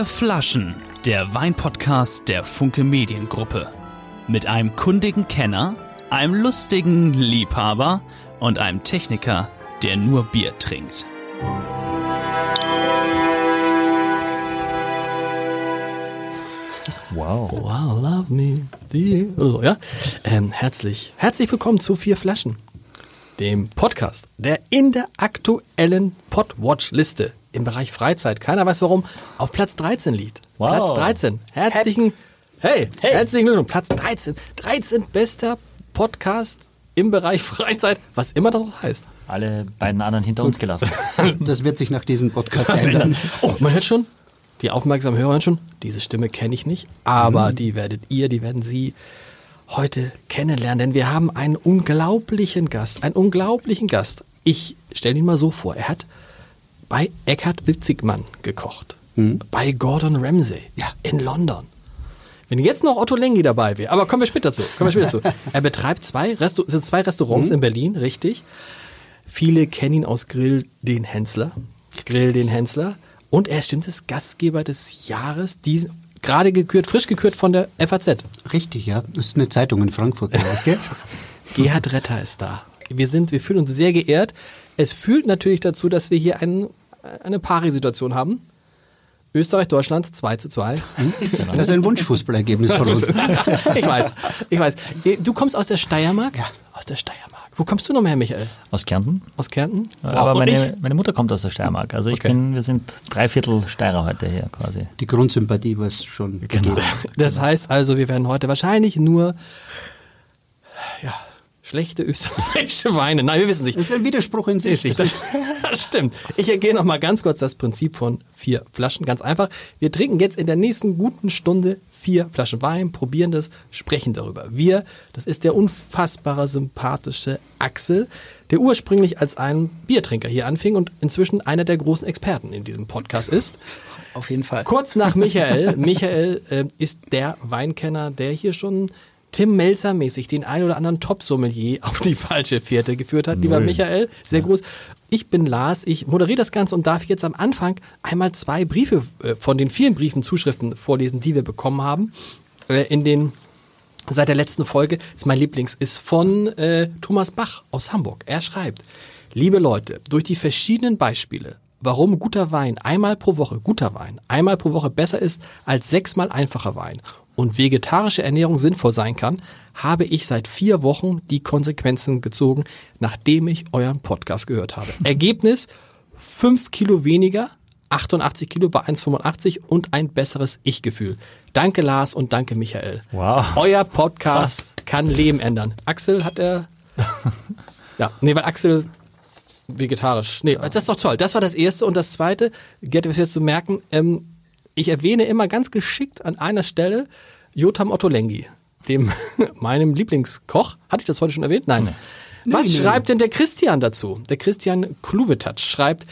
Vier Flaschen, der Weinpodcast der Funke Mediengruppe. Mit einem kundigen Kenner, einem lustigen Liebhaber und einem Techniker, der nur Bier trinkt. Wow. Wow, love me. dear. Oder so, ja? Ähm, herzlich, herzlich willkommen zu Vier Flaschen, dem Podcast, der in der aktuellen Podwatch-Liste im Bereich Freizeit, keiner weiß warum, auf Platz 13 liegt. Wow. Platz 13. Herzlichen, hey, Hey. herzlichen Glückwunsch. Platz 13. 13 bester Podcast im Bereich Freizeit, was immer das auch heißt. Alle beiden anderen hinter uns gelassen. Das wird sich nach diesem Podcast ändern. Oh, man hört schon, die aufmerksamen Hörer hören schon, diese Stimme kenne ich nicht, aber die werdet ihr, die werden Sie heute kennenlernen, denn wir haben einen unglaublichen Gast, einen unglaublichen Gast. Ich stelle ihn mal so vor, er hat bei Eckhard Witzigmann gekocht, bei Gordon Ramsay in London. Wenn jetzt noch Otto Lengi dabei wäre, aber kommen wir später zu, kommen wir später zu. Er betreibt zwei, Restu sind zwei Restaurants in Berlin, richtig. Viele kennen ihn aus Grill den Hensler. Grill den Hensler. Und er ist stimmtes Gastgeber des Jahres, diesen, gerade gekürt, frisch gekürt von der FAZ. Richtig, ja. Das ist eine Zeitung in Frankfurt, glaube ich? Gerhard Retter ist da. Wir sind, wir fühlen uns sehr geehrt. Es fühlt natürlich dazu, dass wir hier einen, eine Pari-Situation haben. Österreich, Deutschland 2 zu 2. Das ist ein Wunschfußballergebnis von uns. ich weiß, ich weiß. Du kommst aus der Steiermark? Ja. Aus der Steiermark. Wo kommst du nochmal her, Michael? Aus Kärnten. Aus Kärnten? Aber und meine, meine Mutter kommt aus der Steiermark. Also ich Okay. bin, wir sind drei Viertel Steirer heute hier quasi. Die Grundsympathie war es schon gegeben. Das heißt also, wir werden heute wahrscheinlich nur ja, schlechte österreichische Weine. Nein, wir wissen nicht. Das ist ein Widerspruch in sich. Das das, stimmt. Ich ergehe noch mal ganz kurz das Prinzip von vier Flaschen. Ganz einfach. Wir trinken jetzt in der nächsten guten Stunde vier Flaschen Wein, probieren das, sprechen darüber. Wir, das ist der unfassbare, sympathische Axel, der ursprünglich als ein Biertrinker hier anfing und inzwischen einer der großen Experten in diesem Podcast ist. Auf jeden Fall. Kurz nach Michael. Michael äh, ist der Weinkenner, der hier schon Tim Melzer mäßig den ein oder anderen Top-Sommelier auf die falsche Fährte geführt hat. Lieber Michael, sehr groß. Ich bin Lars, ich moderiere das Ganze und darf jetzt am Anfang einmal zwei Briefe äh, von den vielen Briefen, Zuschriften vorlesen, die wir bekommen haben. Äh, in den seit der letzten Folge ist mein Lieblings, ist von äh, Thomas Bach aus Hamburg. Er schreibt, liebe Leute, durch die verschiedenen Beispiele, warum guter Wein einmal pro Woche, guter Wein, einmal pro Woche besser ist als sechsmal einfacher Wein und vegetarische Ernährung sinnvoll sein kann, habe ich seit vier Wochen die Konsequenzen gezogen, nachdem ich euren Podcast gehört habe. Ergebnis, fünf Kilo weniger, 88 Kilo bei 1,85 und ein besseres Ich-Gefühl. Danke Lars und danke Michael. Wow. Euer Podcast kann Leben ändern. Axel hat er. ja, nee, weil Axel vegetarisch. Nee, das ist doch toll. Das war das erste. Und das zweite, Gerd, was jetzt zu merken, ähm, ich erwähne immer ganz geschickt an einer Stelle Jotam Ottolengi, dem meinem Lieblingskoch. Hatte ich das heute schon erwähnt? Nein. Was Nee, nee. schreibt denn der Christian dazu? Der Christian Kluwetatsch schreibt,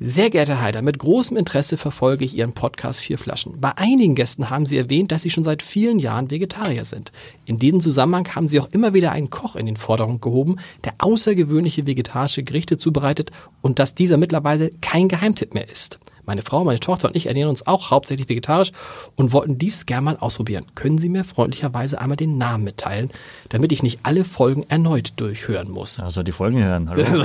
sehr geehrter Heider, mit großem Interesse verfolge ich Ihren Podcast Vier Flaschen. Bei einigen Gästen haben Sie erwähnt, dass Sie schon seit vielen Jahren Vegetarier sind. In diesem Zusammenhang haben Sie auch immer wieder einen Koch in den Vordergrund gehoben, der außergewöhnliche vegetarische Gerichte zubereitet und dass dieser mittlerweile kein Geheimtipp mehr ist. Meine Frau, meine Tochter und ich ernähren uns auch hauptsächlich vegetarisch und wollten dies gerne mal ausprobieren. Können Sie mir freundlicherweise einmal den Namen mitteilen, damit ich nicht alle Folgen erneut durchhören muss? Also die Folgen hören. Hallo.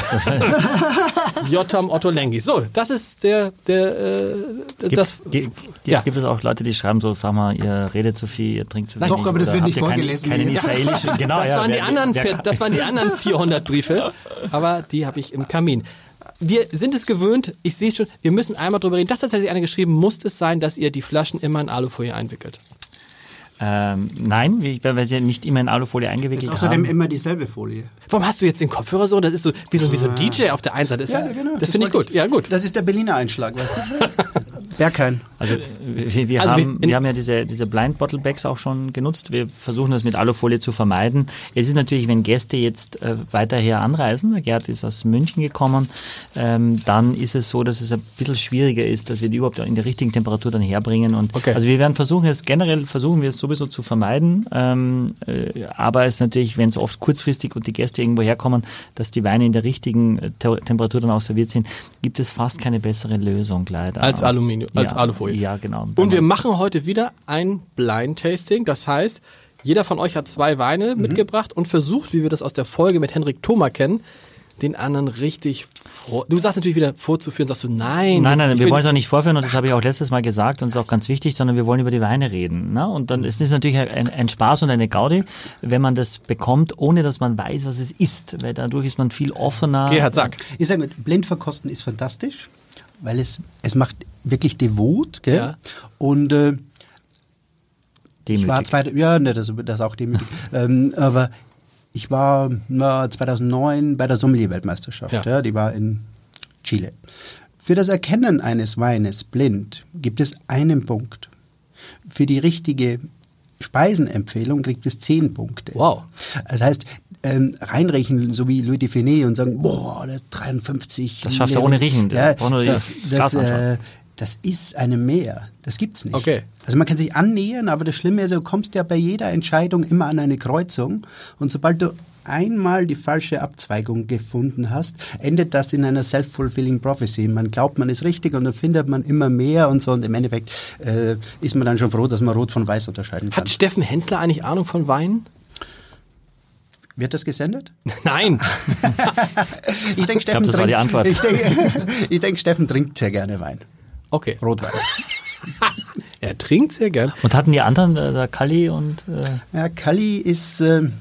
Jotam Otto Lengi. So, das ist der, der, äh, Gibt, das. gibt, ja. gibt es auch Leute, die schreiben so, sag mal, ihr redet zu viel, ihr trinkt zu wenig. doch, aber das wird nicht ihr keine- vorgelesen. Keine israelische, genau. das, ja, waren die wer- anderen, wer- das waren die anderen 400 Briefe, aber die habe ich im Kamin. Wir sind es gewöhnt, ich sehe schon, wir müssen einmal drüber reden. Das hat tatsächlich einer geschrieben, muss es sein, dass ihr die Flaschen immer in Alufolie einwickelt. Ähm, nein, weil wir sie nicht immer in Alufolie ist eingewickelt außerdem haben. immer dieselbe Folie. Warum hast du jetzt den Kopfhörer so? Das ist so wie so, wie so ein DJ auf der einen Seite. Das, ist, das finde ich gut. Ja, gut. Das ist der Berliner Einschlag, weißt du? Berghain. Also wir, wir, Also wir- haben, wir haben ja diese, diese Blind Bottle Bags auch schon genutzt. Wir versuchen das mit Alufolie zu vermeiden. Es ist natürlich, wenn Gäste jetzt äh, weiter her anreisen, der Gerd ist aus München gekommen, ähm, dann ist es so, dass es ein bisschen schwieriger ist, dass wir die überhaupt in der richtigen Temperatur dann herbringen. Und Okay. Also wir werden versuchen, es generell versuchen wir es sowieso zu vermeiden. Ähm, äh, aber es ist natürlich, wenn es oft kurzfristig und die Gäste irgendwo herkommen, dass die Weine in der richtigen äh, Te- Temperatur dann auch serviert sind, gibt es fast keine bessere Lösung leider. Als Aluminium, als Ja, Alufolie. Ja, genau. Und wir machen heute wieder ein Blind Tasting. Das heißt, jeder von euch hat zwei Weine mitgebracht und versucht, wie wir das aus der Folge mit Henrik Thoma kennen, den anderen richtig vor. Du sagst natürlich wieder vorzuführen, sagst du nein. Nein, nein, wir wollen es auch nicht vorführen und das habe ich auch letztes Mal gesagt und das ist auch ganz wichtig, sondern wir wollen über die Weine reden. Ne? Und dann ist es natürlich ein, ein Spaß und eine Gaudi, wenn man das bekommt, ohne dass man weiß, was es ist, weil dadurch ist man viel offener. Gerhard, sag. Ich sage, Blindverkosten ist fantastisch, weil es, es macht wirklich devot. Gell? Ja. Und äh, ich Demütig. war zwei, ja, ne, das, das auch demütig. ähm, aber ich war na, 2009 bei der Sommelier-Weltmeisterschaft. Ja. Ja. die war in Chile. Für das Erkennen eines Weines blind gibt es einen Punkt. Für die richtige Speisenempfehlung kriegt es zehn Punkte. Wow. Das heißt, ähm, reinrechnen, so wie Louis de Finet und sagen, boah, das ist 53. Das schafft er ohne Riechen. Ja, nur das, das das, äh, das ist eine Mehr. Das gibt's nicht. Okay. Also man kann sich annähern, aber das Schlimme ist, du kommst ja bei jeder Entscheidung immer an eine Kreuzung. Und sobald du einmal die falsche Abzweigung gefunden hast, endet das in einer self-fulfilling prophecy. Man glaubt, man ist richtig und dann findet man immer mehr und so. Und im Endeffekt äh, ist man dann schon froh, dass man Rot von Weiß unterscheiden kann. Hat Steffen Hensler eigentlich Ahnung von Wein? Wird das gesendet? Nein. Ich denke, Steffen, das war die Antwort. Ich denke, ich denk, Steffen trinkt sehr gerne Wein. Okay. Rotwein. Er trinkt sehr gern. Und hatten die anderen, äh, der Kalli und äh, Ja, Kalli ist ähm,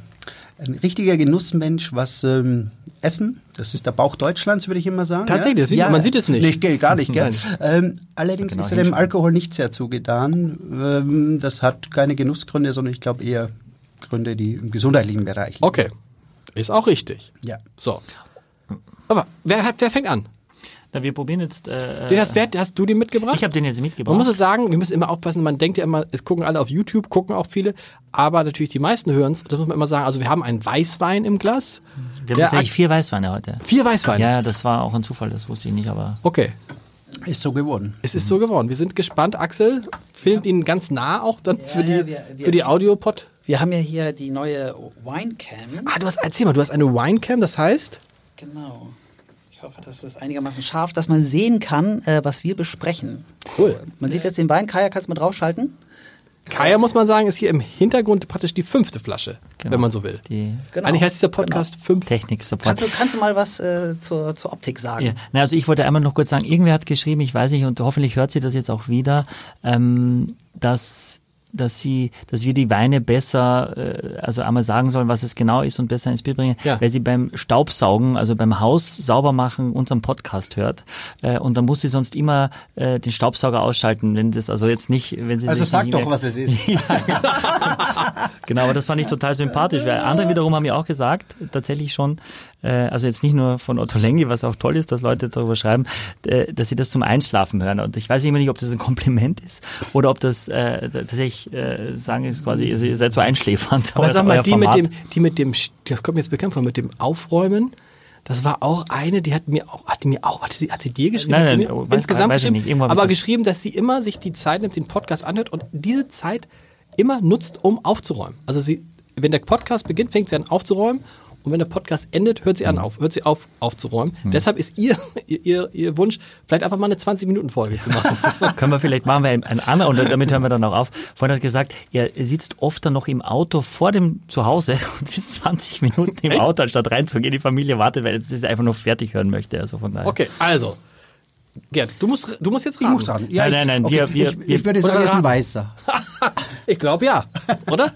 ein richtiger Genussmensch, was ähm, Essen, das ist der Bauch Deutschlands, würde ich immer sagen. Tatsächlich, ja? sieht- man sieht es nicht. Nicht, gar nicht, gell? Ähm, allerdings Genau ist er dem. Alkohol nicht sehr zugetan. Ähm, das hat keine Genussgründe, sondern ich glaube eher Gründe, die im gesundheitlichen Bereich liegen. Okay. Ist auch richtig. Ja. So. Aber wer, hat, wer fängt an? Na, wir probieren jetzt. Äh, Den hast, hast du den mitgebracht? ich habe den jetzt mitgebracht. Man muss es sagen, wir müssen immer aufpassen, man denkt ja immer, es gucken alle auf YouTube, gucken auch viele, aber natürlich die meisten hören es, das muss man immer sagen, also wir haben einen Weißwein im Glas, wir haben tatsächlich vier Weißweine heute. vier Weißweine. Ja, ja, das war auch ein Zufall, das wusste ich nicht, aber Okay, Ist so geworden. es ist so geworden. Wir sind gespannt, Axel filmt ihn ganz nah auch dann für die, ja, wir- wir- für die Audiopod. Wir haben ja hier die neue Winecam. Ah, du hast, erzähl mal, du hast eine Winecam, das heißt? Genau. Ich hoffe, das ist einigermaßen scharf, dass man sehen kann, äh, was wir besprechen. Cool. Man sieht jetzt den Wein. Kaya, kannst du mal draufschalten? Kaya, muss man sagen, ist hier im Hintergrund praktisch die fünfte Flasche, Genau. wenn man so will. die Genau. Eigentlich heißt dieser Podcast fünf. Technik-Support. Kannst du, kannst du mal was äh, zur, zur Optik sagen? Ja, na, also ich wollte einmal noch kurz sagen, irgendwer hat geschrieben, ich weiß nicht, und hoffentlich hört sie das jetzt auch wieder, ähm, dass dass sie, dass wir die Weine besser, äh, also einmal sagen sollen, was es genau ist und besser ins Bild bringen, Ja. weil sie beim Staubsaugen, also beim Haus sauber machen, unseren Podcast hört äh, und dann muss sie sonst immer äh, den Staubsauger ausschalten, wenn das also jetzt nicht, wenn sie Also sag doch, was es ist. Genau, aber das fand ich total sympathisch, weil andere wiederum haben mir auch gesagt, tatsächlich schon, also jetzt nicht nur von Otto Lengi, was auch toll ist, dass Leute darüber schreiben, äh, dass sie das zum Einschlafen hören. Und ich weiß immer nicht, ob das ein Kompliment ist oder ob das äh, tatsächlich äh, sagen ist quasi, ihr ihr seid so einschläfernd. Aber sag mal, die mit, dem, die mit dem, das kommt mir jetzt bekannt vor, mit dem Aufräumen, das war auch eine, die hat mir auch, hat mir auch, hat sie, hat sie dir geschrieben? Nein, nein, weiß- insgesamt weiß ich geschrieben, nicht. Aber geschrieben, dass sie immer sich die Zeit nimmt, den Podcast anhört und diese Zeit immer nutzt, um aufzuräumen. Also sie, wenn der Podcast beginnt, fängt sie an aufzuräumen und wenn der Podcast endet, hört sie Mhm. an auf, hört sie auf aufzuräumen. Deshalb ist ihr, ihr, ihr Wunsch, vielleicht einfach mal eine 20-Minuten-Folge zu machen. Können wir vielleicht machen wir ein, anderer und damit hören wir dann auch auf. Vorhin hat gesagt, er sitzt oft dann noch im Auto vor dem Zuhause und sitzt 20 Minuten im Auto, anstatt reinzugehen. Die Familie wartet, weil sie es einfach nur fertig hören möchte. Also von daher. Okay, also. Gerd, du musst, du musst jetzt Ich raten. muss sagen. Nein, nein, nein, okay, wir- wir- ich, ich würde sagen, es ist ein raten. Weißer. Ich glaube ja, oder?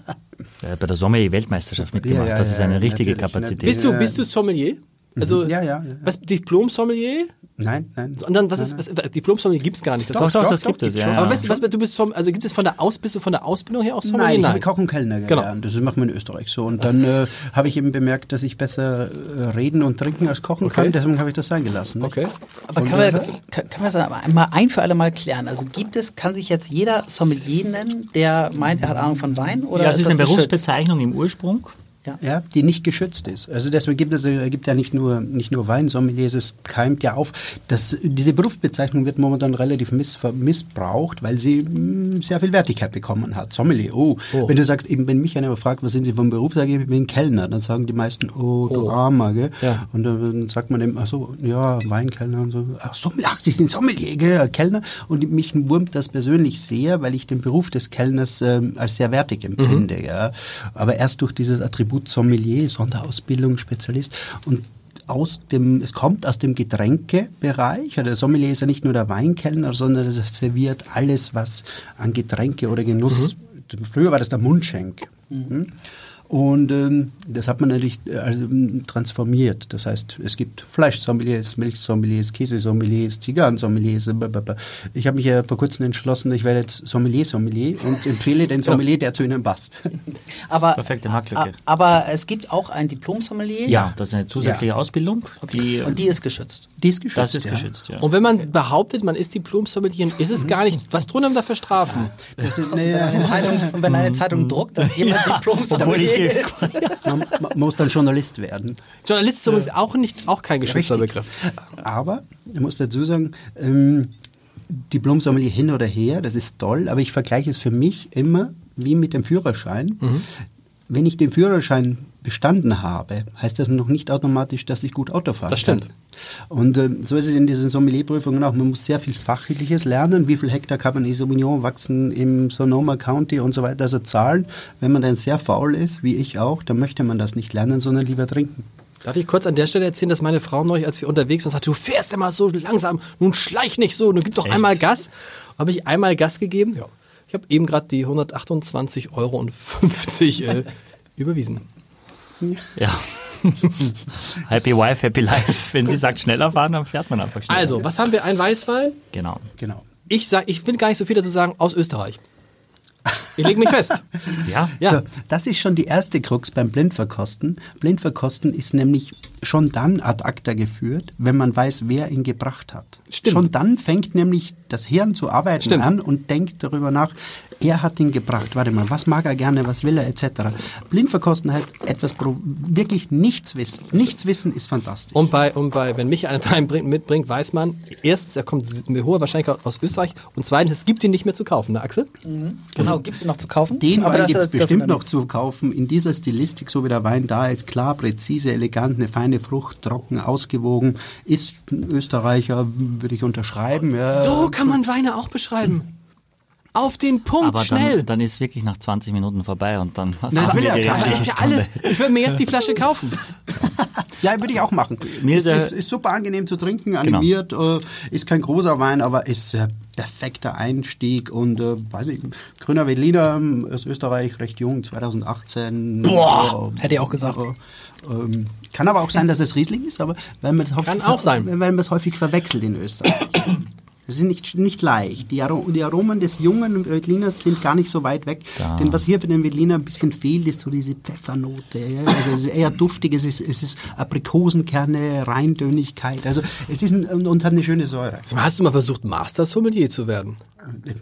Bei der Sommer-Weltmeisterschaft mitgemacht. Ja, ja, das ist eine ja, richtige natürlich, Kapazität. Bist du, bist du Sommelier? Also, Ja, ja, ja. Was, Diplom-Sommelier? Nein, nein. Und dann, was ist, was, Diplom-Sommelier gibt's gar nicht. Das Doch, ist- doch, doch, das doch, gibt es, ja. aber weißt du, was, du bist also gibt es von der Aus, bist du von der Ausbildung her auch Sommelier? Nein, ich habe Koch und Kellner Genau. gelernt. Das machen wir in Österreich so. Und dann äh, habe ich eben bemerkt, dass ich besser äh, reden und trinken als kochen Okay. kann. Deswegen habe ich das sein gelassen. nicht? Okay. Aber können wir, kann- können wir das mal ein für alle Mal klären? Also gibt es, kann sich jetzt jeder Sommelier nennen, der meint, er hat Ahnung von Wein? Oder ja, es ist das eine geschützt? Berufsbezeichnung im Ursprung. Ja. Ja. die nicht geschützt ist. Also deswegen gibt es äh, gibt ja nicht nur nicht nur Weinsommeliers, es keimt ja auf, dass diese Berufsbezeichnung wird momentan relativ miss, missbraucht, weil sie mh, sehr viel Wertigkeit bekommen hat. Sommelier, oh. Oh. Wenn du sagst, eben wenn mich einer fragt, was sind Sie vom Beruf, sage ich, ich bin Kellner, dann sagen die meisten, oh, du Oh. Armer, gell? Ja. Und dann sagt man eben, ach so, ja, Weinkellner und so. Ach, Sommelier, ach, Sie sind Sommelier, gell, Kellner. Und mich wurmt das persönlich sehr, weil ich den Beruf des Kellners ähm, als sehr wertig empfinde. Ja. Aber erst durch dieses Attribut Sommelier, Sonderausbildung, Spezialist und aus dem, es kommt aus dem Getränkebereich. Der Sommelier ist ja nicht nur der Weinkellner, sondern er serviert alles, was an Getränke oder Genuss. Früher war das der Mundschenk. Mhm. Und ähm, das hat man natürlich äh, also, m, transformiert. Das heißt, es gibt Fleischsommeliers, Milchsommeliers, Käsesommeliers, Zigarrensommeliers. blablabla. Ich habe mich ja vor kurzem entschlossen, ich werde jetzt Sommelier-Sommelier und empfehle den Sommelier, der zu Ihnen passt. Aber, Perfekte Marktlücke. aber es gibt auch ein Diplom-Sommelier. Ja. Das ist eine zusätzliche Ja. Ausbildung. Die, Und die ist geschützt. Die ist geschützt. das ist ja. geschützt, ja. Und wenn man behauptet, man ist Diplom-Sommelier, ist es gar nicht. Was drohen einem da für Strafen? Das ist, Eine ne, Zeitung, und wenn eine Zeitung druckt, dass jemand Diplom-Sommelier ist. man, man muss dann Journalist werden. Journalist ist übrigens auch nicht, auch kein geschützter Richtig. Begriff. Aber, ich muss dazu sagen, ähm, Diplom-Sommelier hin oder her, das ist toll, aber ich vergleiche es für mich immer wie mit dem Führerschein. Mhm. Wenn ich den Führerschein bestanden habe, heißt das noch nicht automatisch, dass ich gut Auto fahren Das stimmt. kann. Und ähm, so ist es in diesen Sommelierprüfungen auch. Man muss sehr viel Fachliches lernen. Wie viel Hektar Cabernet Sauvignon wachsen im Sonoma County und so weiter. Also Zahlen. Wenn man dann sehr faul ist, wie ich auch, dann möchte man das nicht lernen, sondern lieber trinken. Darf ich kurz an der Stelle erzählen, dass meine Frau neulich, als wir unterwegs waren, sagte, du fährst immer so langsam, nun schleich nicht so, nun gib doch einmal Gas. Habe ich einmal Gas gegeben? Ja. Ich habe eben gerade die 128,50 Euro äh, überwiesen. ja. happy Wife, Happy Life. Wenn sie sagt, schneller fahren, dann fährt man einfach schneller. Also, was haben wir? Ein Weißwein? Genau. Genau. Ich sag, ich will gar nicht so viel dazu sagen, aus Österreich. Ich lege mich fest. Ja. Ja. So, das ist schon die erste Krux beim Blindverkosten. Blindverkosten ist nämlich schon dann ad acta geführt, wenn man weiß, wer ihn gebracht hat. Stimmt. Schon dann fängt nämlich das Hirn zu arbeiten Stimmt. an und denkt darüber nach, er hat ihn gebracht. Warte mal, was mag er gerne, was will er, etc. Blindverkosten heißt etwas, pro- wirklich nichts wissen. Nichts wissen ist fantastisch. Und bei, und bei, wenn mich bringt, mitbringt, weiß man, erstens, er kommt mit hoher Wahrscheinlichkeit aus Österreich und zweitens, es gibt ihn nicht mehr zu kaufen, ne Axel? Genau, gibt es noch zu kaufen? Den Aber Wein das gibt es bestimmt noch zu kaufen, in dieser Stilistik, so wie der Wein da ist. Klar, präzise, elegant, eine feine Frucht, trocken, ausgewogen. Ist ein Österreicher, würde ich unterschreiben. Ja. So kann man Weine auch beschreiben. Auf den Punkt, Aber schnell. dann, dann ist wirklich nach 20 Minuten vorbei und dann hast Das du will ja restliche ist ja alles. Ich würde mir jetzt die Flasche kaufen. Ja, würde ich auch machen. Mir es der- ist, ist super angenehm zu trinken, Genau. animiert, äh, ist kein großer Wein, aber ist äh, perfekter Einstieg und äh, weiß ich, grüner Veltliner ähm, aus Österreich, recht jung, 2018. Boah, Äh, hätte ich auch gesagt. Äh, ähm, kann aber auch sein, dass es Riesling ist, aber man es häufig, weil man es häufig verwechselt in Österreich. Das ist nicht, nicht leicht. Die, Aro die Aromen des jungen Veltliners sind gar nicht so weit weg. Da. Denn was hier für den Veltliner ein bisschen fehlt, ist so diese Pfeffernote. Ja? Also es ist eher duftig, es ist, es ist Aprikosenkerne, Reindönigkeit. Also es ist ein, und, hat eine schöne Säure. Hast du mal versucht, Master Sommelier zu werden?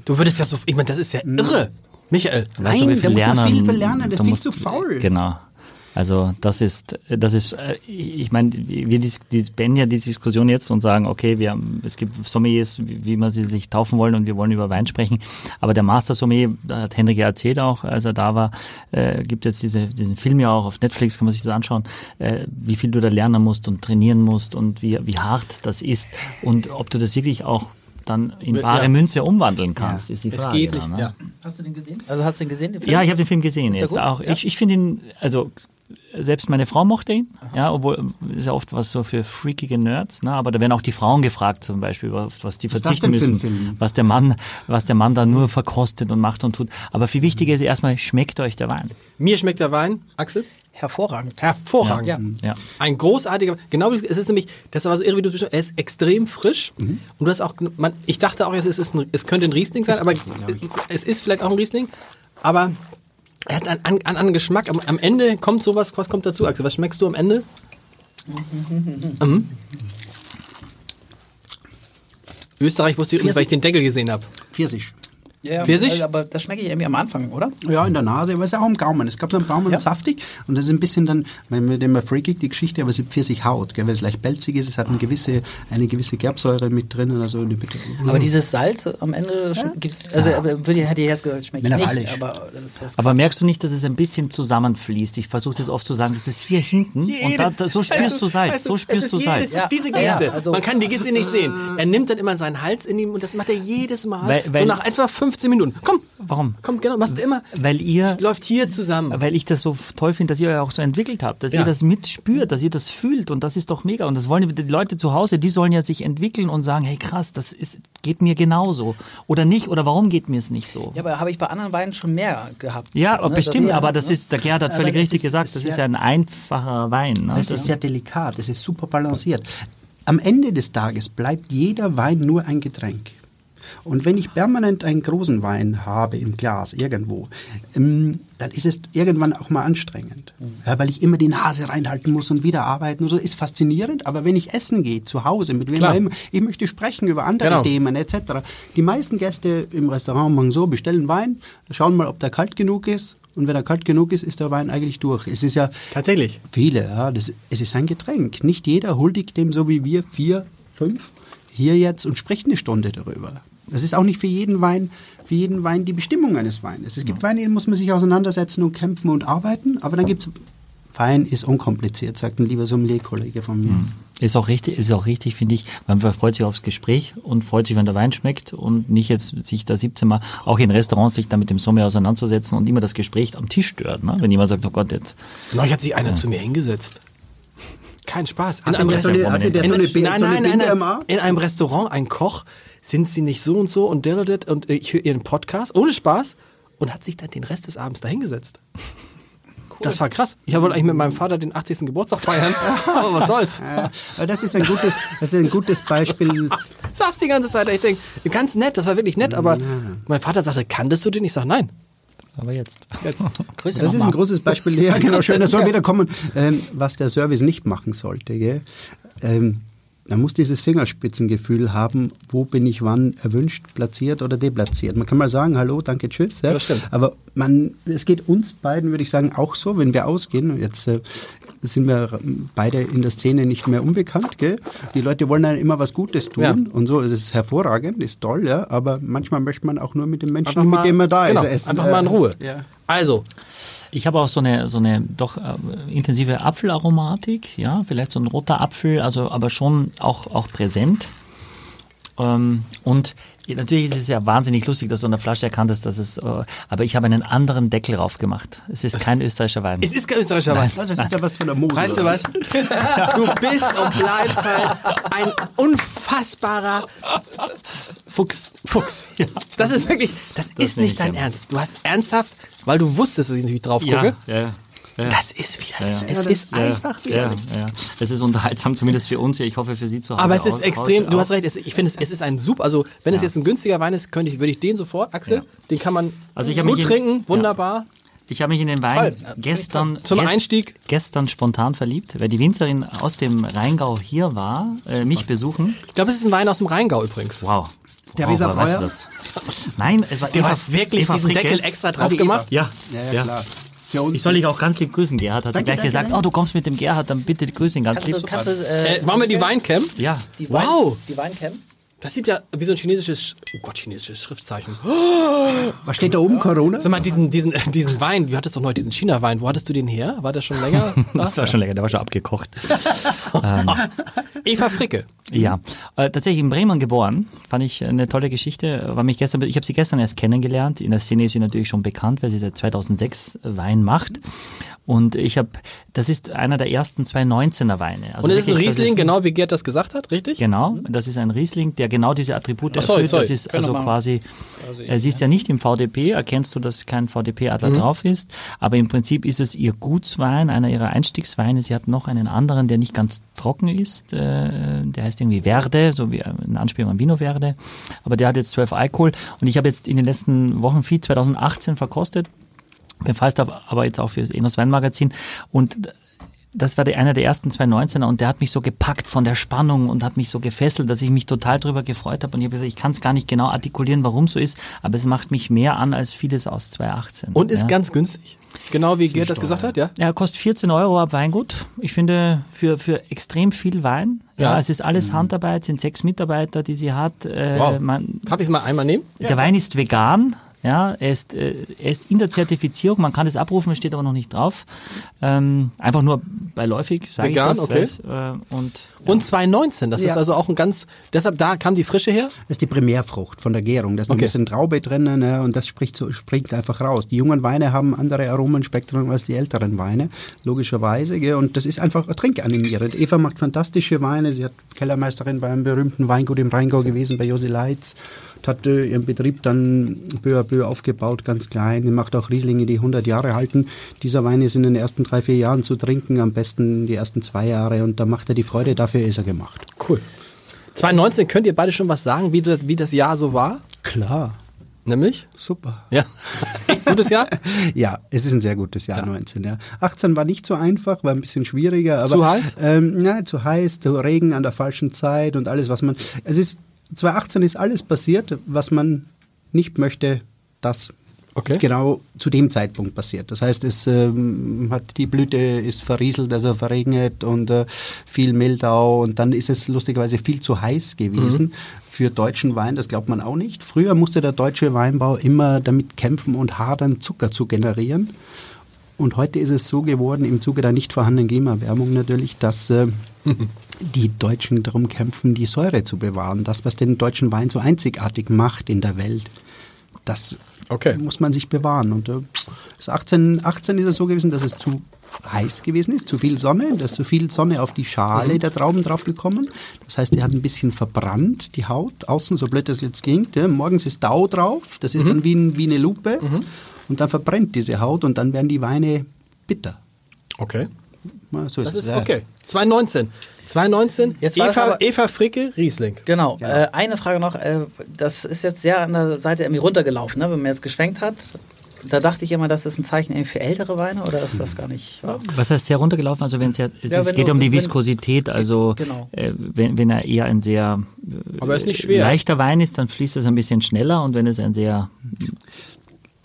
Du würdest ja so, ich meine, das ist ja irre. Michael. Weißt du, Nein, wie da viel muss man lernen, viel verlernen, der ist viel musst- zu faul. Genau. Also das ist, das ist, äh, ich meine, wir beenden ja die Diskussion jetzt und sagen, okay, wir haben, es gibt Sommeliers, wie wie man sie sich taufen wollen und wir wollen über Wein sprechen. Aber der Master Sommelier, da hat Henrik ja erzählt auch, als er da war, äh, gibt jetzt diese, diesen Film ja auch auf Netflix, kann man sich das anschauen, äh, wie viel du da lernen musst und trainieren musst und wie, wie hart das ist und ob du das wirklich auch dann in bare Ja. Münze umwandeln kannst, ist die Es Frage. geht da, nicht. ne? Ja. Hast du den gesehen? Also hast du den gesehen? Den Film? Ja, ich habe den Film gesehen Ist jetzt auch. Ja. Ich, ich finde ihn, also selbst meine Frau mochte ihn, ja, obwohl ist ja oft was so für freakige Nerds, ne? aber da werden auch die Frauen gefragt zum Beispiel, was, was die Was verzichten müssen, was der Mann, was der Mann da nur verkostet und macht und tut. Aber viel wichtiger ist erstmal, schmeckt euch der Wein. Mir schmeckt der Wein, Axel, Hervorragend. hervorragend. Ja. Ja. Ein großartiger, genau wie es ist nämlich, das war so irre, wie du hast, er ist extrem frisch. Und du hast auch, man, ich dachte auch, es, ist ein, es könnte ein Riesling sein, aber es ist vielleicht auch ein Riesling, aber er hat einen, einen anderen Geschmack. Am, am Ende kommt sowas, was kommt dazu, Axel? Was schmeckst du am Ende? Mhm. Österreich wusste ich übrigens, weil ich den Deckel gesehen habe. Pfirsich. Ja, Pfirsich? also, aber das schmecke ich irgendwie am Anfang, oder? Ja, in der Nase, aber es ist auch im Gaumen. Es gab so einen Gaumen Ja. saftig und das ist ein bisschen dann, wenn wir dem mal freakig die Geschichte, aber es ist Pfirsichhaut, gell, weil es leicht belzig ist, es hat eine gewisse, eine gewisse Gerbsäure mit drin oder so. Aber dieses Salz am Ende sch- gibt's, also würde hätte ich jetzt gesagt, schmeckt Mineralisch. nicht, aber das ist das Aber merkst du nicht, dass es ein bisschen zusammenfließt? Ich versuche das oft zu sagen, das ist hier hinten und da, da, so spürst du Salz, so spürst du Salz. Ja. Diese Ja, Geste. also- Man kann die Geste nicht sehen. Er nimmt dann immer seinen Hals in ihm und das macht er jedes Mal. Weil- weil- so nach etwa 15 Minuten. Komm, Warum? komm, genau, machst du immer. Weil ihr Läuft hier zusammen. weil ich das so toll finde, dass ihr euch auch so entwickelt habt, dass Ja. ihr das mitspürt, dass ihr das fühlt und das ist doch mega und das wollen die Leute zu Hause, die sollen ja sich entwickeln und sagen, hey krass, das ist geht mir genauso oder nicht oder warum geht mir es nicht so? Ja, aber habe ich bei anderen Weinen schon mehr gehabt. Ja, Ne, bestimmt, ist- aber das ist, der Gerhard hat Aber völlig das richtig ist- gesagt, ist das ist ja ein einfacher Wein. Ne? Es ist sehr delikat, es ist super balanciert. Am Ende des Tages bleibt jeder Wein nur ein Getränk. Und wenn ich permanent einen großen Wein habe im Glas irgendwo, ähm, dann ist es irgendwann auch mal anstrengend. Ja, weil ich immer die Nase reinhalten muss und wieder arbeiten und so. Ist faszinierend, aber wenn ich essen gehe, zu Hause, mit wem auch immer, ich möchte sprechen über andere Genau. Themen etc. Die meisten Gäste im Restaurant machen so, bestellen Wein, schauen mal, ob der kalt genug ist. Und wenn er kalt genug ist, ist der Wein eigentlich durch. Es ist ja Tatsächlich. Viele, ja. Das, es ist ein Getränk. Nicht jeder huldigt dem so wie wir, vier, fünf, hier jetzt und spricht eine Stunde darüber. Das ist auch nicht für jeden Wein, für jeden Wein die Bestimmung eines Weines. Es gibt Weine, die muss man sich auseinandersetzen und kämpfen und arbeiten, aber dann gibt es Wein ist unkompliziert, sagt ein lieber Sommelier-Kollege von mir. Ist auch richtig, ist auch richtig, finde ich. Man freut sich aufs Gespräch und freut sich, wenn der Wein schmeckt und nicht jetzt sich da 17 Mal, auch in Restaurants, sich da mit dem Sommelier auseinanderzusetzen und immer das Gespräch am Tisch stört. Ne? Wenn jemand sagt, oh Gott, jetzt. Neulich hat sich einer zu mir hingesetzt. Kein Spaß. In Hatte einem der so eine, Restaurant- in einem Restaurant, ein Koch, sind sie nicht so und so und der und ich höre ihren Podcast, ohne Spaß, und hat sich dann den Rest des Abends dahingesetzt. Das war krass. Ich wollte eigentlich mit meinem Vater den 80. Geburtstag feiern, aber was soll's. Ja, das ist ein gutes, das ist ein gutes Beispiel. Sag's die ganze Zeit. Ich denke, ganz nett, das war wirklich nett, aber mein Vater sagte, kanntest du den? Ich sag, nein. Aber jetzt. Jetzt. Grüße Das ist nochmal. ein großes Beispiel. Ja, genau, schön, das soll wieder kommen, ähm, was der Service nicht machen sollte. Gell? Ähm, man muss dieses Fingerspitzengefühl haben, wo bin ich wann erwünscht, platziert oder deplatziert. Man kann mal sagen, hallo, danke, tschüss. Ja? Das stimmt. Aber man, es geht uns beiden, würde ich sagen, auch so, wenn wir ausgehen. Jetzt äh, sind wir beide in der Szene nicht mehr unbekannt. Gell? Die Leute wollen dann immer was Gutes tun Ja. und so. Es ist hervorragend, ist toll, ja. Aber manchmal möchte man auch nur mit dem Menschen, mal- mit dem man da genau, ist, essen. Einfach mal in Ruhe. Ja. Also, Ich habe auch so eine, so eine doch äh, intensive Apfelaromatik, ja, vielleicht so ein roter Apfel, also aber schon auch, auch präsent. Ähm, und natürlich ist es ja wahnsinnig lustig, dass du an der Flasche erkannt hast, dass es, äh, aber ich habe einen anderen Deckel drauf gemacht. Es ist kein österreichischer Wein. es ist kein österreichischer Wein. Das ist ja was von der Mode. Weißt du was? Du bist und bleibst halt ein unfassbarer Fuchs. Fuchs. Das ist wirklich, das, ist nehme nicht ich dein gerne. Ernst. Du hast ernsthaft, weil du wusstest, dass ich natürlich drauf gucke. ja, ja. ja. Das ist wieder, Ja, ja. es Ja, das- ist Ja, einfach ja. Es ist unterhaltsam, zumindest für uns hier. Ich hoffe für Sie zu Hause. Aber es ist auch- extrem, du hast recht, es, ich finde, es, es ist ein super, also wenn es jetzt ein günstiger Wein ist, könnte ich, würde ich den sofort, Axel, Ja. den kann man Also gut mich in- trinken, ja. wunderbar. Ich habe mich in den Wein Toll. gestern Zum gest- Einstieg. gestern spontan verliebt, weil die Winzerin aus dem Rheingau hier war, äh, mich besuchen. Ich glaube, es ist ein Wein aus dem Rheingau übrigens. Wow. Der wow, Weser woher weißt Breuer? du? Nein, es war Du Eva- hast wirklich Eva diesen Fricke. Deckel extra drauf die gemacht. Ja, Ja, ja, ja. klar. Ich soll dich auch ganz lieb grüßen, Gerhard. Hat Danke, er gleich danke, gesagt, danke. oh, du kommst mit dem Gerhard, dann bitte grüß ihn ganz Kannst lieb. du, kannst du, äh, Äh, machen wir die Weincam? ja, die Wein, Wow. Die Weincam? Das sieht ja wie so ein chinesisches, Sch- oh Gott, chinesisches Schriftzeichen. Was steht da oben, Corona? Sag mal, diesen, diesen, äh, diesen Wein, du hattest doch noch diesen China-Wein, wo hattest du den her? War der schon länger? da? das war schon länger, der war schon abgekocht. Eva Fricke. Ja, äh, tatsächlich in Bremen geboren. Fand ich eine tolle Geschichte. War mich gestern, ich habe sie gestern erst kennengelernt. In der Szene ist sie natürlich schon bekannt, weil sie seit 2006 Wein macht. Und ich habe, das ist einer der ersten zwei 19er Weine. Also Und es ist ein Riesling, ein- genau wie Gerd das gesagt hat, richtig? Genau, das ist ein Riesling, der genau diese Attribute Ach, sorry, erfüllt. sorry. Das ist Können also quasi, er siehst ja nicht im VDP, erkennst du, dass kein VDP-Adler Mhm. drauf ist, aber im Prinzip ist es ihr Gutswein, einer ihrer Einstiegsweine. Sie hat noch einen anderen, der nicht ganz trocken ist, äh, der heißt irgendwie Verde, so wie eine Anspielung an Vino Verde, aber der hat jetzt 12 Alkohol und ich habe jetzt in den letzten Wochen viel 2018 verkostet, befasst aber aber jetzt auch für das Enos Weinmagazin und das war der, einer der ersten 219er und der hat mich so gepackt von der Spannung und hat mich so gefesselt, dass ich mich total drüber gefreut habe. Und ich habe gesagt, ich kann es gar nicht genau artikulieren, warum so ist, aber es macht mich mehr an als vieles aus 2018. Und ist ja. ganz günstig. Genau wie Gerd das gesagt hat, ja? Ja, kostet 14 Euro ab Weingut. Ich finde, für, für extrem viel Wein. Ja, Ja. es ist alles Handarbeit, sind sechs Mitarbeiter, die sie hat. Äh, Wow. man, Darf ich es mal einmal nehmen? der Wein ist vegan. Ja, er ist, äh, er ist in der Zertifizierung, man kann es abrufen, es steht aber noch nicht drauf. Ähm, einfach nur beiläufig, sage ich das. okay. Äh, und Und 2019, das ist Ja. also auch ein ganz, deshalb da kam die Frische her? Das ist die Primärfrucht von der Gärung. Da ist noch Okay. ein bisschen Traube drinnen ne, und das spricht, so, springt einfach raus. Die jungen Weine haben andere Aromenspektren als die älteren Weine, logischerweise. Gell, und das ist einfach trinkanimierend. Eva macht fantastische Weine. Sie hat Kellermeisterin bei einem berühmten Weingut im Rheingau gewesen, bei Josi Leitz. Hat äh, ihren Betrieb dann peu à peu aufgebaut, ganz klein. Sie macht auch Rieslinge, die 100 Jahre halten. Dieser Wein ist in den ersten drei, vier Jahren zu trinken, am besten die ersten zwei Jahre. Und da macht er die Freude, dafür ist er gemacht. Cool. 2019, könnt ihr beide schon was sagen, wie das, wie das Jahr so war? Klar, Nämlich? super. Ja. Gutes Jahr? Ja, es ist ein sehr gutes Jahr 19. Ja. 18 war nicht so einfach, war ein bisschen schwieriger. Aber, Zu heiß? Ähm, ja, zu heiß, zu Regen an der falschen Zeit und alles, was man. Es ist 2018 ist alles passiert, was man nicht möchte, dass Okay. genau zu dem Zeitpunkt passiert. Das heißt, es ähm, hat die Blüte ist verrieselt, also verregnet und äh, viel Mehltau und dann ist es lustigerweise viel zu heiß gewesen für deutschen Wein. Das glaubt man auch nicht. Früher musste der deutsche Weinbau immer damit kämpfen und hadern, Zucker zu generieren. Und heute ist es so geworden, im Zuge der nicht vorhandenen Klimaerwärmung natürlich, dass äh, die Deutschen darum kämpfen, die Säure zu bewahren. Das, was den deutschen Wein so einzigartig macht in der Welt, das Okay. muss man sich bewahren. Und äh, das 18, 18 ist es so gewesen, dass es zu heiß gewesen ist, zu viel Sonne, da ist zu viel Sonne auf die Schale der Trauben draufgekommen. Das heißt, die hat ein bisschen verbrannt, die Haut, außen, so blöd das jetzt klingt. Ja. Morgens ist Tau drauf, das ist dann wie, ein, wie eine Lupe und dann verbrennt diese Haut und dann werden die Weine bitter. Okay. So Das es. ist okay. 2019. 2019, Jetzt war Eva, aber- Eva Fricke, Riesling. Genau. Äh, eine Frage noch. Äh, das ist jetzt sehr an der Seite irgendwie runtergelaufen, ne? wenn man jetzt geschwenkt hat. Da dachte ich immer, das ist ein Zeichen für ältere Weine oder ist das gar nicht wahr? Was heißt sehr runtergelaufen? Also wenn es ja, es, Ja, es wenn geht du- um die wenn- Viskosität, also Genau. äh, wenn, wenn er eher ein sehr äh, Aber er ist nicht schwer. leichter Wein ist, dann fließt es ein bisschen schneller und wenn es ein sehr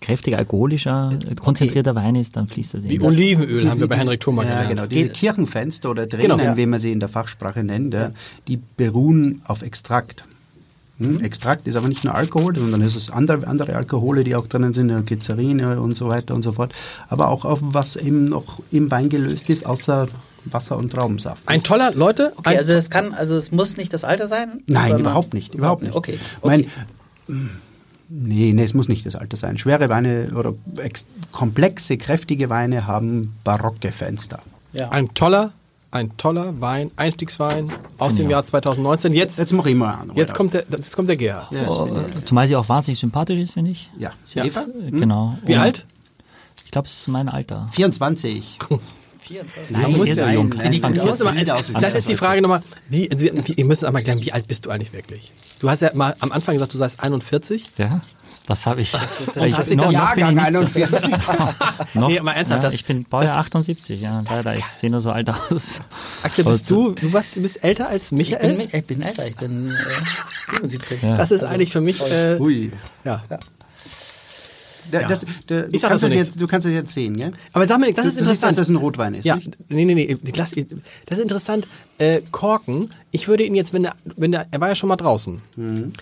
kräftiger, alkoholischer, äh, konzentrierter Wein ist, dann fließt es Wie eben. Olivenöl haben Diese- wir bei Henrik Thoma Ja, gelernt. genau. Diese Geht- Kirchenfenster oder Tränen, Genau, ja. wie man sie in der Fachsprache nennt, ja, die beruhen auf Extrakt. Hm? Extrakt ist aber nicht nur Alkohol, sondern es ist andere, andere Alkohole, die auch drinnen sind, Glycerine und so weiter und so fort. Aber auch auf was eben noch im Wein gelöst ist, außer Wasser und Traubensaft. Ein toller, Leute, Okay, also es kann, also es muss nicht das Alter sein? Nein, überhaupt nicht. Überhaupt nicht. Okay. Mein, okay. Nee, nee, es muss nicht das Alter sein. Schwere Weine oder ex komplexe, kräftige Weine haben barocke Fenster. ja. ein toller, ein toller Wein, Einstiegswein aus dem Jahr 2019. Jetzt, Jetzt mache ich mal an. jetzt kommt der, jetzt kommt der Gerhard. Oh, zumal sie auch wahnsinnig sympathisch ist, finde ich. Ja. Ja. Eva? Äh, Genau. Wie Und alt? Ich glaube, es ist mein Alter. 24. 24. Nein, muss ihr ja- seid jung. nein, Ich nein, muss das aber, das ist die 24. Frage nochmal. Wie, wie, ihr müsst einmal klären, wie alt bist du eigentlich wirklich? Du hast ja mal am Anfang gesagt, du seist 41. Ja, das habe ich. hast ich dich das bin ich Jahrgang nicht 41. So, noch, Nee, mal ernsthaft, ja, das- ich bin Baujahr 78, ja, leider. Ich sehe nur so alt aus. Axel, bist du, du, warst, du bist älter als Ich bin, Michael? ich bin älter, ich bin äh, 77. Ja. Das ist eigentlich für mich, äh, Ui. ja. Da, das, da, du, sag kannst nichts. jetzt, du kannst es jetzt sehen, gell? Aber damit, das Du- ist du siehst, interessant. dass das ein Rotwein ist, Ja, nicht? nee, nee, nee, Glas, das ist interessant. Äh, Korken, ich würde ihn jetzt, wenn der, wenn der, er war ja schon mal draußen. Mhm.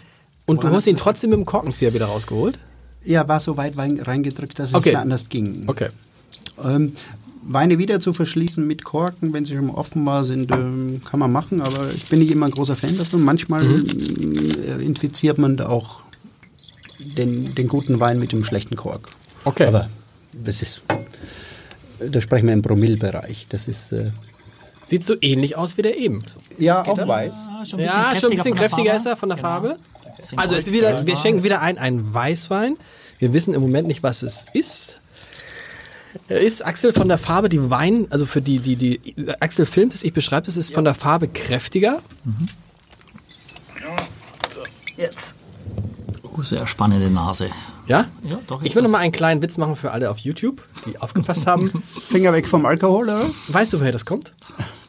Und du hast ihn trotzdem mit dem Korkenzieher wieder rausgeholt? Ja, war so weit rein- reingedrückt, dass es Okay. nicht anders ging. Okay. Ähm, Weine wieder zu verschließen mit Korken, wenn sie schon offen war, sind, ähm, kann man machen, aber ich bin nicht immer ein großer Fan davon. Manchmal äh, infiziert man da auch den, den guten Wein mit dem schlechten Kork. Okay. Aber das ist, da sprechen wir im Promillbereich. Das ist, äh, Sieht so ähnlich aus wie der eben. ja, auch weiß. Ah, schon Ja, schon ein bisschen kräftiger ist er von der Genau. Farbe. Also ist wieder, wir schenken wieder ein, einen Weißwein. Wir wissen im Moment nicht, was es ist. Er ist Axel von der Farbe, die Wein, also für die, die, die, Axel filmt es, ich beschreibe es, ist von der Farbe kräftiger. Jetzt. Sehr spannende Nase. Ja? Ja, doch, Ich will noch mal einen kleinen Witz machen für alle auf YouTube. die aufgepasst haben. Finger weg vom Alkohol, oder was? Weißt du, woher das kommt?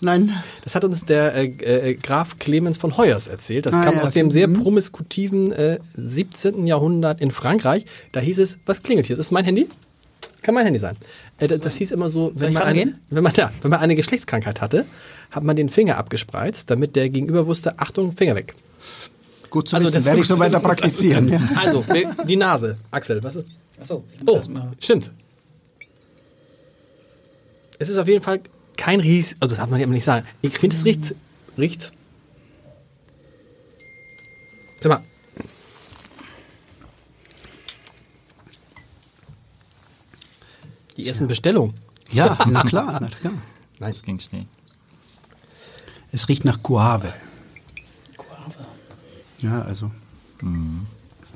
Nein. Das hat uns der äh, äh, Graf Clemens von Hoyers erzählt. Das Ah, kam ja. aus dem sehr Mhm. promiskutiven äh, 17. Jahrhundert in Frankreich. Da hieß es, was klingelt hier? Das ist mein Handy? Kann mein Handy sein. Äh, das, das hieß immer so, wenn man, eine, wenn, man, ja, wenn man eine Geschlechtskrankheit hatte, hat man den Finger abgespreizt, damit der Gegenüber wusste, Achtung, Finger weg. Gut zu Also wissen, das werde ich so weiter praktizieren. Ja. Also, die Nase. Axel, was ist? Achso, Oh, stimmt. Es ist auf jeden Fall kein Ries, also das darf man ja immer nicht sagen. Ich finde, es riecht, riecht. Sag mal. Die ersten Bestellungen. ja, na klar, na klar. Nein. Das ging schnell. Es riecht nach Guave. Ja, also.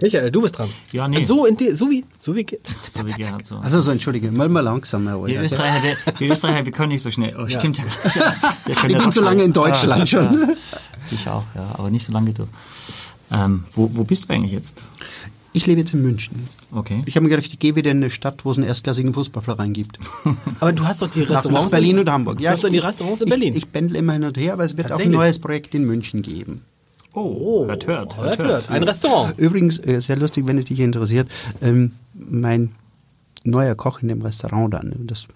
Michael, du bist dran. Ja, nee. So, in die, so wie, so wie, So wie Gerhard so. Also so, entschuldige, mal mal langsamer. wir. Österreicher, wir, wir Österreicher, wir können nicht so schnell. Oh, stimmt ja. Wir können Ich ja bin so lange in. Deutschland Ja, schon. Ja. Ich auch, ja, aber nicht so lange wie du. Ähm, wo, wo bist du eigentlich jetzt? Ich lebe jetzt in München. Okay. Ich habe mir gedacht, ich gehe wieder in eine Stadt, wo es einen erstklassigen Fußballverein gibt. aber du hast doch die Restaurants. nach Berlin in, und Hamburg. Du hast doch die ich- Restaurants in ich, Berlin. Ich, pendle immer hin und her, aber es wird auch ein neues Projekt in München geben. Oh, hört, hört, hört, hört. Ein Restaurant. Übrigens, äh, sehr lustig, wenn es dich interessiert, ähm, mein neuer Koch in dem Restaurant dann, das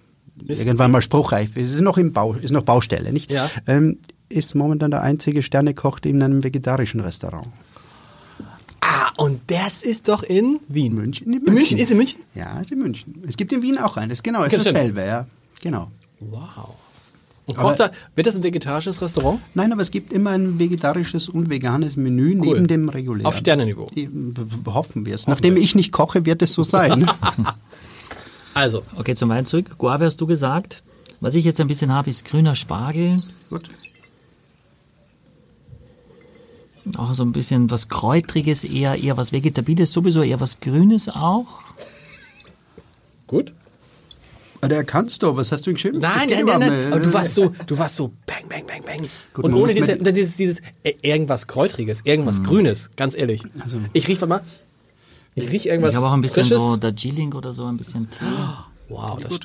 irgendwann mal spruchreif ist, ist noch im Bau, ist noch Baustelle, nicht? Ja. Ähm, ist momentan der einzige Sternekoch in einem vegetarischen Restaurant. Ah, und das ist doch in Wien. München, In München, ist in München? Ja, ist in München. Es gibt in Wien auch eines, genau, ist Ja, stimmt. dasselbe, ja. Genau. Wow. Und Aber- kocht da, wird das ein vegetarisches Restaurant? Nein, aber es gibt immer ein vegetarisches und veganes Menü Cool. neben dem regulären. Auf Sternenniveau. Hoffen wir es. Nachdem ich nicht koche, wird es so sein. Also, Okay, zum Wein zurück. Guave hast du gesagt. Was ich jetzt ein bisschen habe, ist grüner Spargel. Gut. Auch so ein bisschen was Kräutriges, eher, eher was Vegetabiles, sowieso eher was Grünes auch. gut. Der kannst du, was hast du geschrieben? Das Nein, nein, nein, nein. Aber du warst so, du warst so bang, bang, bang, bang. Gut, und ohne diese, dieses, dieses äh, irgendwas Kräutriges, irgendwas Grünes, ganz ehrlich. Also- ich riech, warte mal. Ich riech irgendwas ich habe auch ein bisschen Frisches. so Darjeeling oder so, ein bisschen Tee. Wow, das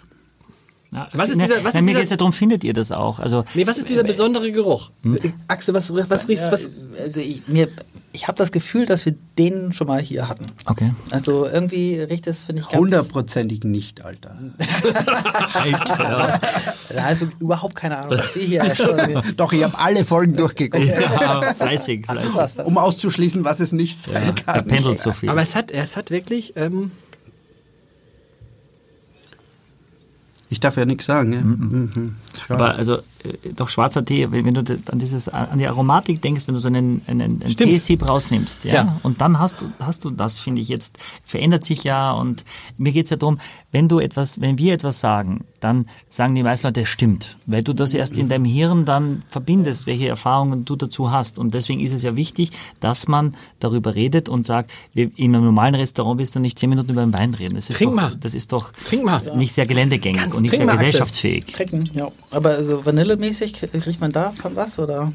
Ja, Was ist ne, dieser- was ne, ist mir dieser- geht es ja darum, findet ihr das auch? Also, Nee, was ist dieser besondere Geruch? Hm? Äh, Axel, was, was riechst was? Also ich, mir, ich habe das Gefühl, dass wir den schon mal hier hatten. okay. Also irgendwie riecht das, finde ich, ganz... Hundertprozentig nicht, Alter. Alter. Da hast du überhaupt keine Ahnung, was wir hier schon... Doch, ich habe alle Folgen durchgeguckt, ja, fleißig, fleißig. Um auszuschließen, was es nicht sein Er kann. pendelt so viel. Aber es hat, es hat wirklich, ähm, Ich darf ja nichts sagen. Ja? Mhm. Schade. Aber also äh, doch schwarzer Tee, wenn wenn du an dieses an die Aromatik denkst, wenn du so einen, einen, einen. Teesieb rausnimmst, ja, Ja. und dann hast du hast du das, finde ich jetzt verändert sich ja und mir geht's ja darum, wenn du etwas, wenn wir etwas sagen, dann sagen die meisten Leute, stimmt, weil du das erst in deinem Hirn dann verbindest, welche Erfahrungen du dazu hast und deswegen ist es ja wichtig, dass man darüber redet und sagt, in einem normalen Restaurant willst du nicht zehn Minuten über den Wein reden. Das ist Trink doch, mal. Das ist doch nicht sehr geländegängig Ganz- und nicht sehr gesellschaftsfähig. Trinken, ja. Aber also vanillemäßig, riecht man da von was, oder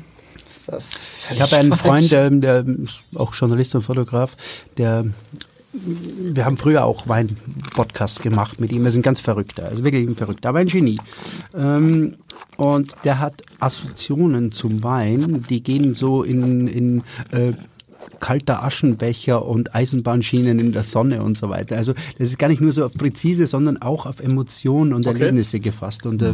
ist das Ich habe einen Freund, der, der ist auch Journalist und Fotograf, der wir haben früher auch Wein-Podcasts gemacht mit ihm. Ist ein ganz verrückter, also wirklich ein verrückter, aber ein Genie. Ähm, und der hat Assoziationen zum Wein, die gehen so in, in äh, kalter Aschenbecher und Eisenbahnschienen in der Sonne und so weiter. Also das ist gar nicht nur so präzise, sondern auch auf Emotionen und Erlebnisse gefasst. Und äh,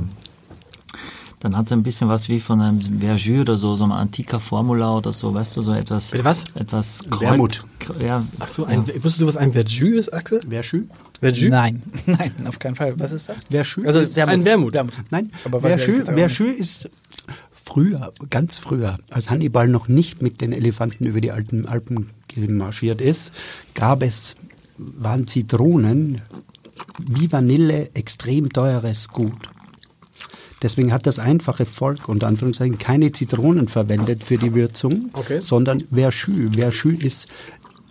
Dann hat es ein bisschen was wie von einem Verjus oder so, so ein antiker Formula oder so, weißt du, so etwas. Bitte was? Etwas Kreuz- Wermut. Ja, ach so, ein, wusstest du, was ein Verjus ist, Axel? Verschü? Verjus? Nein, nein, auf keinen Fall. Was ist das? Verschü? Also ist ein Wermut. Nein, Aber was ja- Verschü ist früher, ganz früher, als Hannibal noch nicht mit den Elefanten über die alten Alpen gemarschiert ist, gab es, waren Zitronen wie Vanille extrem teures Gut. Deswegen hat das einfache Volk unter Anführungszeichen keine Zitronen verwendet für die Würzung, Okay. sondern Verschü. Verschü ist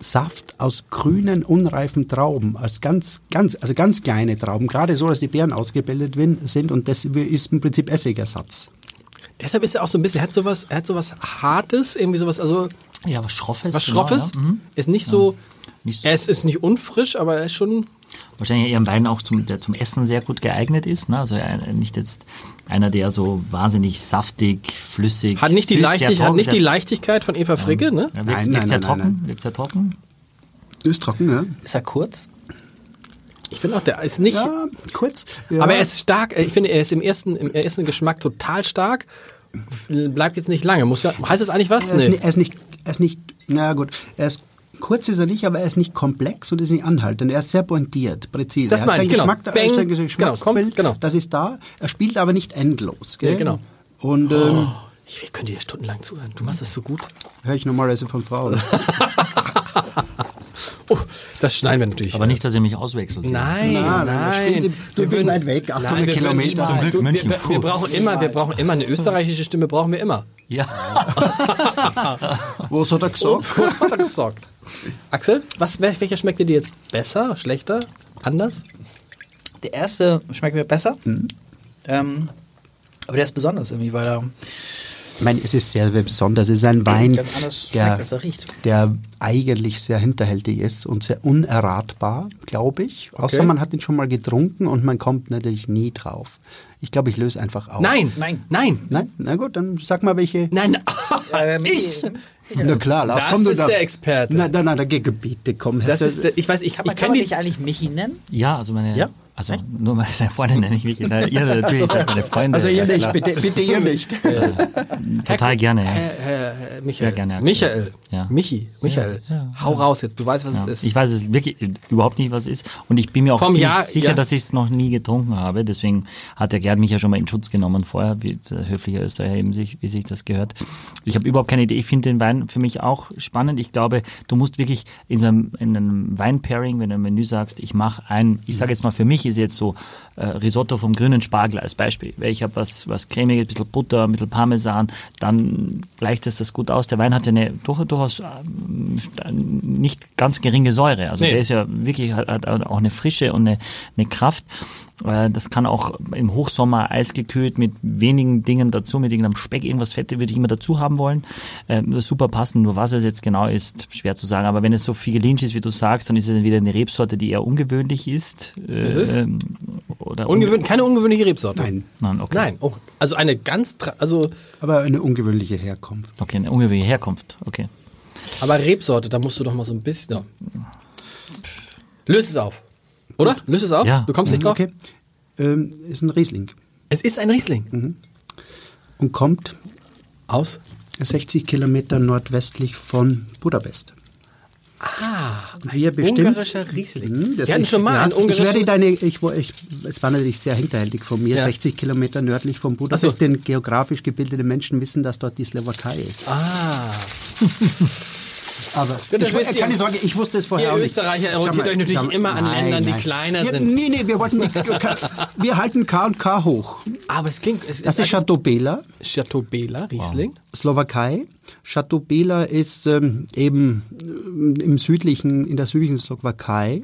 Saft aus grünen, unreifen Trauben, als ganz, ganz, also ganz kleine Trauben, gerade so, dass die Beeren ausgebildet sind und das ist im Prinzip Essigersatz. Deshalb ist er auch so ein bisschen, er hat sowas, er hat sowas Hartes, irgendwie sowas, also ja was Schroffes. was genau, Schroffes. Ja. Mhm. Ist nicht so, Nicht so- er ist, ist nicht unfrisch, aber er ist schon, Wahrscheinlich eher ein Wein auch zum, der zum Essen sehr gut geeignet ist. Ne? Also ein- nicht jetzt einer, der so wahnsinnig saftig, flüssig Hat nicht die, Leichtig, hat nicht die Leichtigkeit von Eva Fricke, ne? Ja, wirkt, Nein, wirkt nein, sehr nein, trocken. nein. Wirkt sehr trocken. Ist trocken, ja. Ist er kurz? Ich finde auch, der ist nicht. Ja, kurz. Ja. Aber er ist stark. äh, Ich finde, er ist im ersten, im ersten Geschmack total stark. Bleibt jetzt nicht lange. Muss ja, heißt das eigentlich was? Er ist, Nee. nicht, er ist nicht, er ist nicht, na gut, er ist kurz ist er nicht, aber er ist nicht komplex und ist nicht anhaltend. Er ist sehr pointiert, präzise. Das er meine hat ich, seinen genau. Geschmack, Bang, sein genau, kommt, genau. das ist da. Er spielt aber nicht endlos. Gell? Ja, genau. Und ähm, Ich könnte dir stundenlang zuhören. Du machst das so gut. höre ich normalerweise von Frauen. Oh, das schneiden wir natürlich. Aber nicht, dass ihr mich auswechselt. Nein, Nein, nein. nein, Sie- du bist weit weg, 800 wir würden Kilometer. Zum Glück Du, München. Wir, wir, brauchen immer, wir brauchen immer eine österreichische Stimme, brauchen wir immer. Ja. Was hat er gesagt? Was hat er gesagt? Axel, was, wel- welcher schmeckt dir jetzt besser, schlechter, anders? Der erste schmeckt mir besser. Ähm, aber der ist besonders irgendwie, weil er Ich meine, es ist sehr besonders. Es ist ein Wein, der, er der eigentlich sehr hinterhältig ist und sehr unerratbar, glaube ich. Außer man hat ihn schon mal getrunken und man kommt natürlich nie drauf. Ich glaube, ich löse einfach auf. Nein, Nein. nein, Nein? Na gut, dann sag mal welche. nein. Ich. Na klar, Lars, Das komm du ist da. der Experte. Na, na, na, da geh Gebiete, komm. Das ist, der- ich weiß, ich, Kann ich man, kann die. dich eigentlich Michi nennen? Ja, also meine, Ja? Also nur meine Freundin nenne ich mich. Na, ihr natürlich seid meine Freunde. also ihr nicht, bitte, bitte ihr nicht. Total gerne, ja. Äh, Michael. Sehr gerne. Michael. Ja. Michi. Michael. Ja, Hau raus jetzt. Du weißt, was es ist. Ich weiß es wirklich überhaupt nicht, was es ist. Und ich bin mir auch Jahr- sicher, dass ich es noch nie getrunken habe. Deswegen hat der Gerd mich ja schon mal in Schutz genommen vorher, wie der höfliche Österreicher eben sich, wie sich das gehört. Ich habe überhaupt keine Idee. Ich finde den Wein für mich auch spannend. Ich glaube, du musst wirklich in so einem, in einem Wein-Pairing, wenn du im Menü sagst, ich mache ein, ich sage jetzt mal, für mich ist jetzt so äh, Risotto vom grünen Spargel als Beispiel. Weil ich habe was, was cremiges, ein bisschen Butter, ein bisschen Parmesan, dann gleicht es das gut aus. Der Wein hat ja eine durch, durchaus st- nicht ganz geringe Säure. Also Nee. der ist ja wirklich, hat, hat auch eine Frische und eine, eine Kraft. Äh, Das kann auch im Hochsommer eisgekühlt mit wenigen Dingen dazu, mit irgendeinem Speck, irgendwas Fette würde ich immer dazu haben wollen. Äh, super passen, nur was es jetzt genau ist, schwer zu sagen. Aber wenn es so Figelinsch ist, wie du sagst, dann ist es wieder eine Rebsorte, die eher ungewöhnlich ist. Äh, Ist es? ähm, Oder Ungewöhn keine ungewöhnliche Rebsorte. Nein, Nein, okay. Nein. Oh, also eine ganz, tra- also, aber eine ungewöhnliche Herkunft. Okay, eine ungewöhnliche Herkunft. Okay. aber Rebsorte, da musst du doch mal so ein bisschen. Löse es auf. Oder? Löse es auf? Ja. Du kommst nicht drauf? Okay. Ähm, ist ein Riesling Es ist ein Riesling. und kommt Aus? 60 Kilometer nordwestlich von Budapest. Ah, Wir bestimmt. ungarischer Riesling. Hm, das Wir hatten schon mal ja, einen Ich ungarischen. werde deine, ich, ich, es war natürlich sehr hinterhältig von mir, Ja. 60 Kilometer nördlich von Budapest, so. denn geografisch gebildete Menschen wissen, dass dort die Slowakei ist. Ah. Aber das ich, wisst ihr. keine Sorge, ich wusste es vorher Ihr. Österreicher mal, euch natürlich mal. immer an Nein, Ländern, die nein. kleiner ja, sind. Nee, nee, wir wollten nicht, wir halten K und K hoch. Aber es klingt. Es, Das ist Chateau Bela, Chateau Bela, Riesling. Slowakei. Chateau Bela ist ähm, eben äh, im südlichen, in der südlichen Slowakei.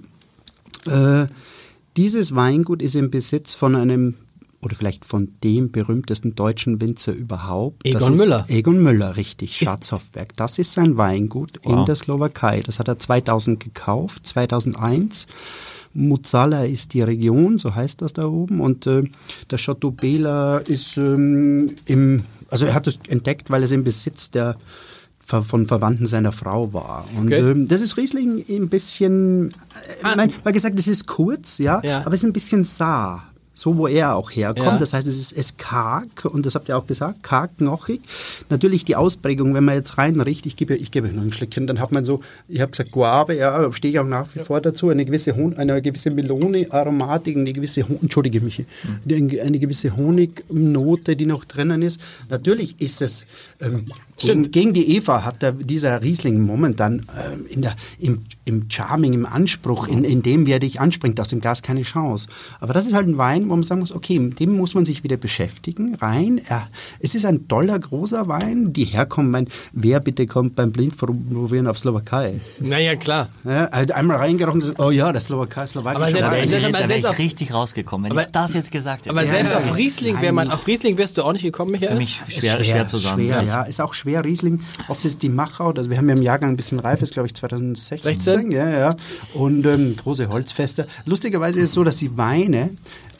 Äh, dieses Weingut ist im Besitz von einem oder vielleicht von dem berühmtesten deutschen Winzer überhaupt. Egon Das ist Müller. Egon Müller, richtig, Schatzhofberg. Das ist sein Weingut in der Slowakei. Das hat er 2000 gekauft, 2001. Muzala ist die Region, so heißt das da oben. Und äh, der Chateau Bela ist ähm, im, also er hat es entdeckt, weil es im Besitz der von Verwandten seiner Frau war. Und Okay. ähm, das ist Riesling ein bisschen, äh, mein, weil gesagt, es ist kurz, ja, Ja. aber es ist ein bisschen saar. So, wo er auch herkommt. Ja. Das heißt, es ist, es ist karg und das habt ihr auch gesagt, karg, knochig. Natürlich die Ausprägung, wenn man jetzt reinriecht, ich gebe, ich gebe noch ein Schlückchen, dann hat man so, ich habe gesagt Guave, ja, stehe ich auch nach wie vor dazu, eine gewisse, Hon eine gewisse Melone-Aromatik, eine gewisse, Hon Entschuldige mich, eine, eine gewisse Honignote, die noch drinnen ist. Natürlich ist es, ähm, gegen, gegen die Eva hat der, dieser Riesling momentan ähm, in der, im, im Charming, im Anspruch, in, in dem, wie er dich anspringt, aus dem Gas keine Chance. Aber das ist halt ein Wein, wo man sagen muss, okay, mit dem muss man sich wieder beschäftigen, rein. Er, es ist ein toller, großer Wein. Die herkommen, mein, wer bitte kommt beim Blindprobieren auf Slowakei? Naja, klar. Ja, also einmal reingerochen, so, oh ja, der Slowakei, slowakische Aber selbst- ich, selbst- aber selbst auf- richtig rausgekommen, wenn Aber- ich das jetzt gesagt hätte. Aber selbst Ja. auf Riesling man, auf Riesling wärst du auch nicht gekommen, Michael? Für mich schwer, schwer, zu sagen. Schwer, ja. Ist auch schwer schwer Riesling. Oft ist die Machau, also wir haben ja im Jahrgang ein bisschen reif, ist glaube ich 2016. 16? Ja, ja. Und ähm, große Holzfeste. Lustigerweise ist es so, dass die Weine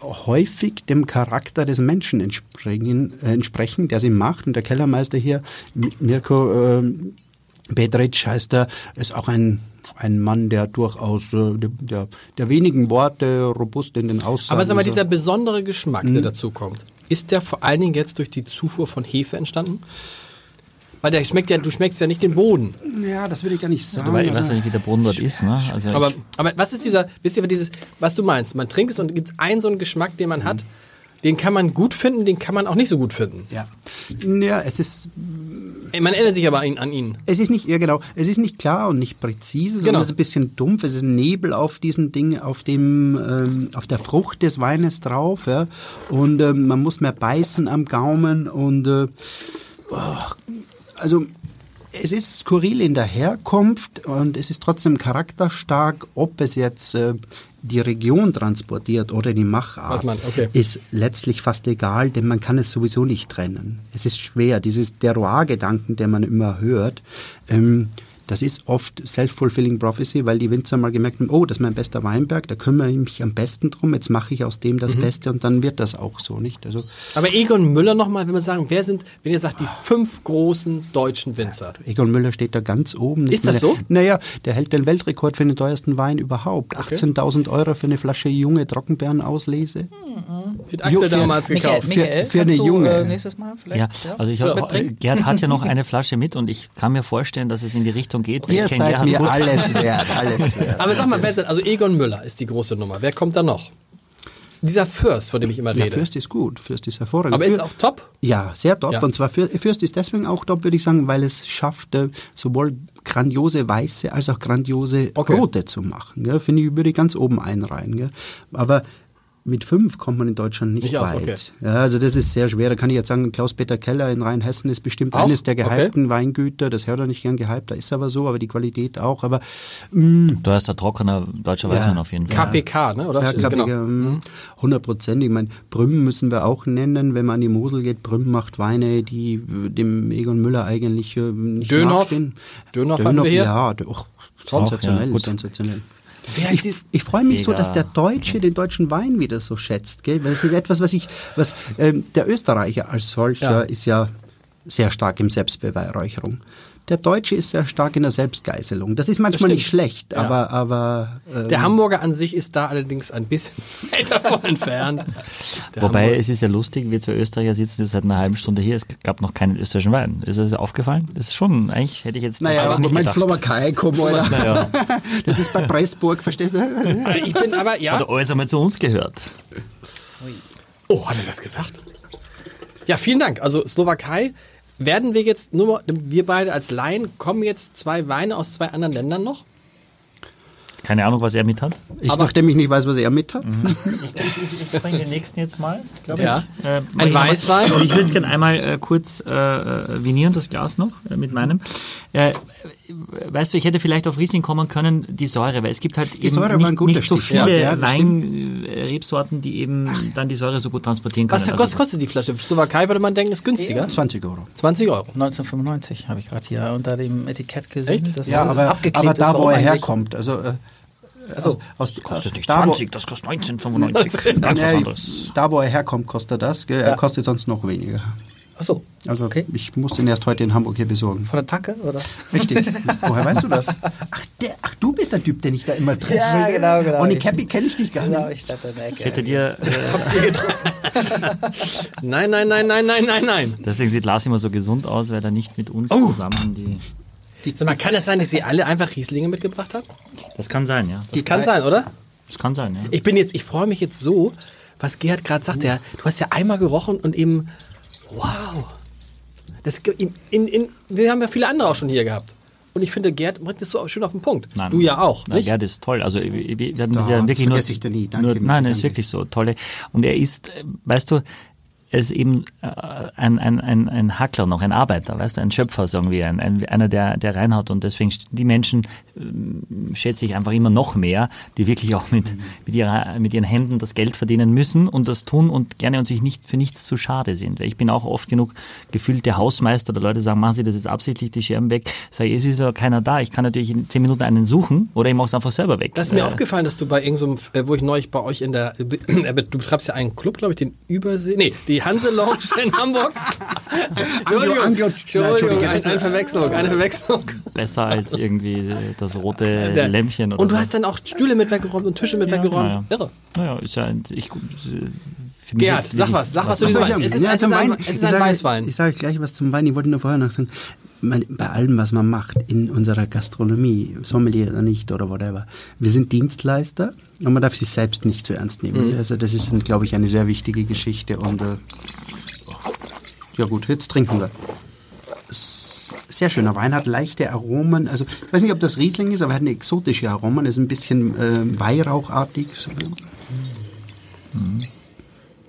häufig dem Charakter des Menschen entsprechen, äh, entsprechen der sie macht. Und der Kellermeister hier, Mirko äh, Bedric heißt er, ist auch ein ein Mann, der durchaus äh, der, der, wenigen Worte robust in den Aussagen. Aber sag mal, dieser besondere Geschmack, der dazu kommt, ist der vor allen Dingen jetzt durch die Zufuhr von Hefe entstanden? Weil der schmeckt ja, du schmeckst ja nicht den Boden. ja, das will ich gar nicht sagen. Wobei, ich weiß Also- ja nicht, wie der Boden dort ist. Ne? Also Aber, aber was ist dieser, wisst ihr, dieses, was du meinst? Man trinkt es und gibt es einen so einen Geschmack, den man hat, den kann man gut finden, den kann man auch nicht so gut finden. ja. ja, es ist Man erinnert sich aber an, ihn. Es ist nicht, ja genau, es ist nicht klar und nicht präzise, sondern Genau. es ist ein bisschen dumpf. Es ist ein Nebel auf diesen Ding, auf dem, ähm, auf der Frucht des Weines drauf, ja. Und ähm, man muss mehr beißen am Gaumen und äh, oh, also es ist skurril in der Herkunft und es ist trotzdem charakterstark, ob es jetzt äh, die Region transportiert oder die Machart, man- okay. ist letztlich fast egal, denn man kann es sowieso nicht trennen. Es ist schwer, dieses Terroir-Gedanken, den man immer hört, ähm, das ist oft self-fulfilling prophecy, weil die Winzer mal gemerkt haben, oh, das ist mein bester Weinberg, da kümmere ich mich am besten drum, jetzt mache ich aus dem das Mhm. Beste und dann wird das auch so, nicht? Also Aber Egon Müller nochmal, wenn wir sagen, wer sind, wenn ihr sagt, die fünf großen deutschen Winzer? Egon Müller steht da ganz oben. Ist das so? Naja, der hält den Weltrekord für den teuersten Wein überhaupt. 18.000 Euro für eine Flasche junge Trockenbeerenauslese. Wird Axel damals Michael, gekauft. Michael für eine kannst du, junge. Äh, nächstes Mal vielleicht? ja, also ich hab, mitbringen? Gerd hat ja noch eine Flasche mit und ich kann mir vorstellen, dass es in die Richtung geht. weil Ihr seid mir gut. alles wert, alles wert. Aber sag mal, wer ist denn, also Egon Müller ist die große Nummer. Wer kommt da noch? Dieser Fürst, von dem ich immer Ja, rede. Fürst ist gut, Fürst ist hervorragend. Aber ist Für- auch top? Ja, sehr top. Ja. Und zwar Für- Fürst ist deswegen auch top, würde ich sagen, weil es schafft, äh, sowohl grandiose weiße als auch grandiose Okay. rote zu machen. Finde ich, würde ich ganz oben einreihen. Gell? Aber mit fünf kommt man in Deutschland nicht, Nicht aus, weit. okay. Ja, also das ist sehr schwer. Da kann ich jetzt sagen, Klaus-Peter Keller in Rheinhessen ist bestimmt Auch? eines der Okay. gehypten Weingüter. Das hört er nicht gern gehypt, da ist aber so, aber die Qualität auch. Aber mm, Du hast ein trockener deutscher Ja. Weißwein auf jeden Fall. KPK, ne? Oder? ja, glaub genau. ich, ähm, 100 Prozent. Ich meine, Brüm müssen wir auch nennen. Wenn man an die Mosel geht, Brüm macht Weine, die dem Egon Müller eigentlich äh, nicht Dönhoff? nachstehen. Dönhoff hatten wir hier? Ja, d- och, sensationell, ja, gut. sensationell. Ich, ich freue mich so, Mega. dass der Deutsche den deutschen Wein wieder so schätzt. Gell? Weil es ist etwas, was ich, was ähm, der Österreicher als solcher Ja. ist ja sehr stark im Selbstbeweihräucherung. Der Deutsche ist sehr stark in der Selbstgeißelung. Das ist manchmal stimmt. nicht schlecht, Ja. aber, aber ähm, Der Hamburger an sich ist da allerdings ein bisschen weit davon entfernt. Der Wobei Hamburger- es ist ja lustig, wir zwei Österreicher sitzen jetzt seit einer halben Stunde hier, es gab noch keinen österreichischen Wein. Ist das aufgefallen? Das ist schon, eigentlich hätte ich jetzt das Naja, aber nicht mein gedacht. Slowakei, komm, Alter. Naja, Das ist bei Pressburg, verstehst du? Also ich bin aber, ja. hat alles einmal zu uns gehört. Oh, hat er das gesagt? Ja, vielen Dank. Also Slowakei, werden wir jetzt nur, mal- wir beide als Laien, kommen jetzt zwei Weine aus zwei anderen Ländern noch? Keine Ahnung, was er mit hat. Ich, Aber- nachdem ich nicht weiß, was er mit hat. Ich bringe den nächsten jetzt mal, glaube Ja. ich. Äh, Ein ich Weißwein? Und ich würde es gerne einmal äh, kurz äh, äh, vinieren, das Glas noch, äh, mit meinem. Weißt du, ich hätte vielleicht auf Riesling kommen können, die Säure, weil es gibt halt eben Säure war ein nicht, nicht so viele ja, das Weinrebsorten, die eben dann die Säure so gut transportieren können. Was, was kostet die Flasche? Slowakei würde man denken, ist günstiger. 20 Euro. 20 Euro. 1995 habe ich gerade hier unter dem Etikett gesehen. Echt? Das Ja, ist aber, abgeklebt aber ist, da, wo er herkommt, also äh, Also, aus, kostet nicht da, wo- 20, das kostet 1995. Ganz was Ja, anderes. da, wo er herkommt, kostet er das. Gell? Er Ja. kostet sonst noch weniger. Achso, Also Okay. ich muss den erst heute in Hamburg hier besorgen. von der Tacke, oder? Richtig. Woher weißt du das? Ach, der, ach, du bist der Typ, den ich da immer treffe. Ja, genau, genau. Ohne Ich- Cappy kenne ich dich gar nicht. Genau, ich in der Ecke. Ich hätte dir, äh, nein, nein, nein, nein, nein, nein, nein. deswegen sieht Lars immer so gesund aus, weil er nicht mit uns Oh. zusammen die. Sag mal, kann es sein, dass Sie alle einfach Rieslinge mitgebracht haben? Das kann sein, ja. Das kann sein, oder? Das kann sein, ja. Ich bin jetzt, ich freue mich jetzt so, was Gerhard gerade sagt. Der, du hast ja einmal gerochen und eben, wow. Das, in, in, in, wir haben ja viele andere auch schon hier gehabt. Und ich finde, Gerhard bringt das so schön auf den Punkt. Nein. Du ja auch, nicht? Gerd ist toll. Also wir, wir werden Da, das ja das wirklich nur, vergesse ich dir nie. Danke, nur nein, er ist wirklich so tolle. Und er ist, äh, weißt du, er ist eben äh, ein, ein, ein, ein Hackler noch, ein Arbeiter, weißt du, ein Schöpfer, sagen wir, ein, ein, einer, der, der reinhaut und deswegen die Menschen äh, schätze ich einfach immer noch mehr, die wirklich auch mit, mit, ihrer, mit ihren Händen das Geld verdienen müssen und das tun und gerne und sich nicht für nichts zu schade sind. Weil ich bin auch oft genug gefühlt der Hausmeister oder Leute sagen, machen Sie das jetzt absichtlich, die Scherben weg. Sag ich, es ist ja keiner da. Ich kann natürlich in zehn Minuten einen suchen oder ich mache es einfach selber weg. Das ist mir Äh, aufgefallen, dass du bei irgendeinem, äh, wo ich neulich bei euch in der, äh, du betreibst ja einen Club, glaube ich, den Übersee, nee, die Hanse Lounge in Hamburg. Entschuldigung, Anglo- Entschuldigung, eine, eine Verwechslung, eine Verwechslung. besser als irgendwie das rote Der- Lämpchen oder Und du so. hast dann auch Stühle mit weggeräumt und Tische mit weggeräumt. naja. Irre. Naja, ist ja, ich, jetzt sag was, sag was zu Was diesem soll ich Wein. Es ist, Ja, es ist zum ein, Wein. es ist ein sage- Weißwein. Ich sage gleich was zum Wein. Ich wollte nur vorher noch sagen, man, bei allem, was man macht in unserer Gastronomie, Sommelier oder nicht oder whatever, wir sind Dienstleister und man darf sich selbst nicht zu ernst nehmen. Also das ist, glaube ich, eine sehr wichtige Geschichte und äh, ja gut, jetzt trinken wir. Sehr schöner Wein, hat leichte Aromen. Also ich weiß nicht, ob das Riesling ist, aber er hat eine exotische Aromen. Ist ein bisschen äh, Weihrauchartig. So,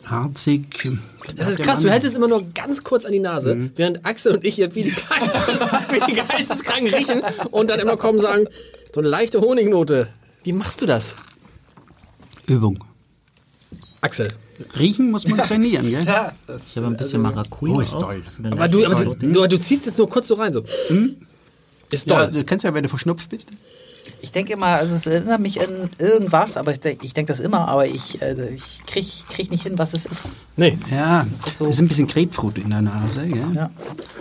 harzig. Das ist krass, du hältst es immer nur ganz kurz an die Nase, während Axel und ich hier wie die, Geistes, wie die Geisteskranken riechen und dann immer kommen und sagen, so eine leichte Honignote. Wie machst du das, Übung. Axel? Riechen muss man trainieren, gell? Ja, das, Ich habe ein bisschen Maracuja. Oh, ist auch. toll. Aber du, aber du, du, du ziehst es nur kurz so rein, so. Ist Ja, toll. du kennst ja, wenn du verschnupft bist. Ich denke immer, also es erinnert mich an irgendwas, aber ich denke ich denk das immer, aber ich, äh, ich krieg, krieg nicht hin, was es ist. Nee. Ja, Das das ist so- ist ein bisschen Grapefruit in der Nase, gell? Ja.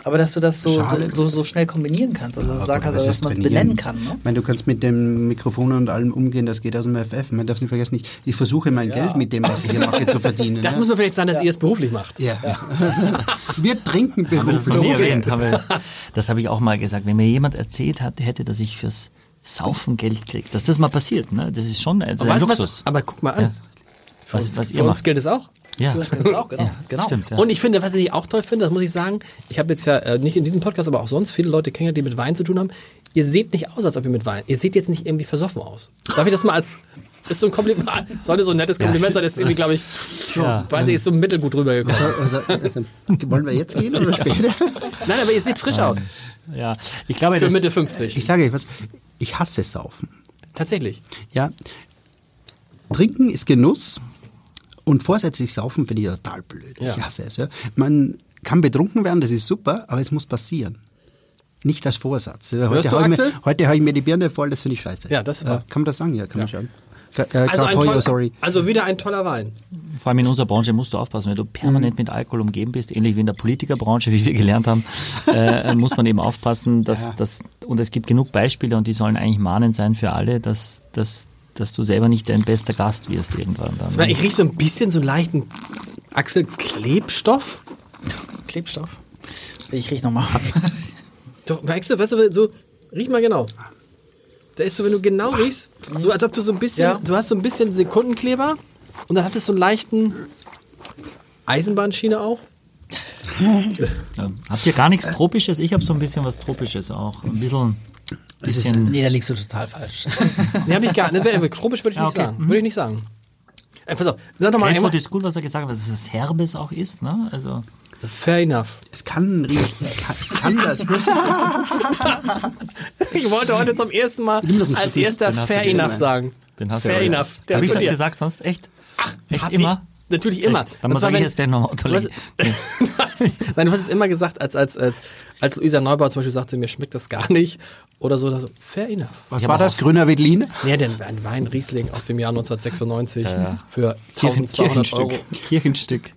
Aber dass du das so, so, so, so schnell kombinieren kannst, also gut, kannst, das dass man es benennen kann. Ne? Ich meine, du kannst mit dem Mikrofon und allem umgehen, das geht aus dem FF. Man darf es nicht vergessen, ich, ich versuche mein Geld mit dem, was ich hier mache, zu verdienen. Das ja? muss man vielleicht sagen, dass ihr es beruflich macht. ja. wir trinken Haben wir das beruflich. Haben wir, das habe ich auch mal gesagt. Wenn mir jemand erzählt hat, hätte, dass ich fürs Saufen Geld kriege, dass das mal passiert, ne? das ist schon das ist ein du was, Luxus. aber guck mal an. Ja. Für Was- uns, was für ihr uns macht. gilt es auch. Ja, Das kannst du auch, genau. genau. stimmt. Ja. Und ich finde, was ich auch toll finde, das muss ich sagen, ich habe jetzt ja äh, nicht in diesem Podcast, aber auch sonst viele Leute kennengelernt, die mit Wein zu tun haben. Ihr seht nicht aus, als ob ihr mit Wein. Ihr seht jetzt nicht irgendwie versoffen aus. Darf ich das mal als ist so ein Kompliment, sollte so ein nettes Kompliment sein, das ist irgendwie, glaube ich, Ja. weiß ich, ist so mittelgut rübergekommen. Also, also, wollen wir jetzt gehen oder später? Nein, aber ihr seht frisch aus. ja. Ich glaube, Für das, Mitte 50. Ich sage euch was, ich hasse Saufen. Tatsächlich. Ja, Trinken ist Genuss und vorsätzlich saufen finde ich total blöd. Ja. Ich hasse es. Ja. Man kann betrunken werden, das ist super, aber es muss passieren. Nicht als Vorsatz. Heute hau ich hau ich mir die Birne voll, das finde ich scheiße. Ja, das wahr. Kann man das sagen? Ja, kann man schon. Äh, Also, ein toll, sorry. also wieder ein toller Wein. vor allem in unserer Branche musst du aufpassen, wenn du permanent mit Alkohol umgeben bist, ähnlich wie in der Politikerbranche, wie wir gelernt haben, äh, muss man eben aufpassen, dass Ja. das und es gibt genug Beispiele und die sollen eigentlich mahnend sein für alle, dass, dass, dass du selber nicht dein bester Gast wirst irgendwann dann. Ich, meine, ich rieche so ein bisschen so einen leichten Axel Klebstoff. Klebstoff. Ich riech nochmal ab. Doch, merkst du, weißt du, so, riech mal genau. Da ist so, wenn du genau riechst, so als ob du so ein bisschen, Ja. du hast so ein bisschen Sekundenkleber und dann hat es so einen leichten Eisenbahnschiene auch. Ja. Habt ihr gar nichts Tropisches? Ich habe so ein bisschen was Tropisches auch. Ein bisschen, bisschen Nee, da liegst du total falsch. Nee, hab ich gar nicht. Tropisch würde ich Ah, nicht okay. sagen. Würde ich nicht sagen. Äh, pass auf, sag doch mal Grapefruit einmal. ist gut, was er gesagt hat, dass es Herbes auch ist. Ne? Also, Fair enough. Es kann, Ries- es kann, es kann das. Ich wollte heute zum ersten Mal als erster Den hast du Fair enough sagen. den hast Fair du enough. Der Habe ich das dir. gesagt sonst? Echt? Echt Hab immer? Ich, natürlich immer. Echt? Dann Und muss zwar, ich wenn- jetzt gleich nochmal Du hast, unterlegen. Nee. du hast, nein, du hast es immer gesagt, als, als, als, als Luisa Neubauer zum Beispiel sagte, mir schmeckt das gar nicht. Oder so, da so fair enough. Was Ja, war das? Grüner Veltlin? Ja, denn ein Wein Riesling aus dem Jahr 1996 ja. für Kirchen, 1200 Euro. Kirchenstück, Kirchenstück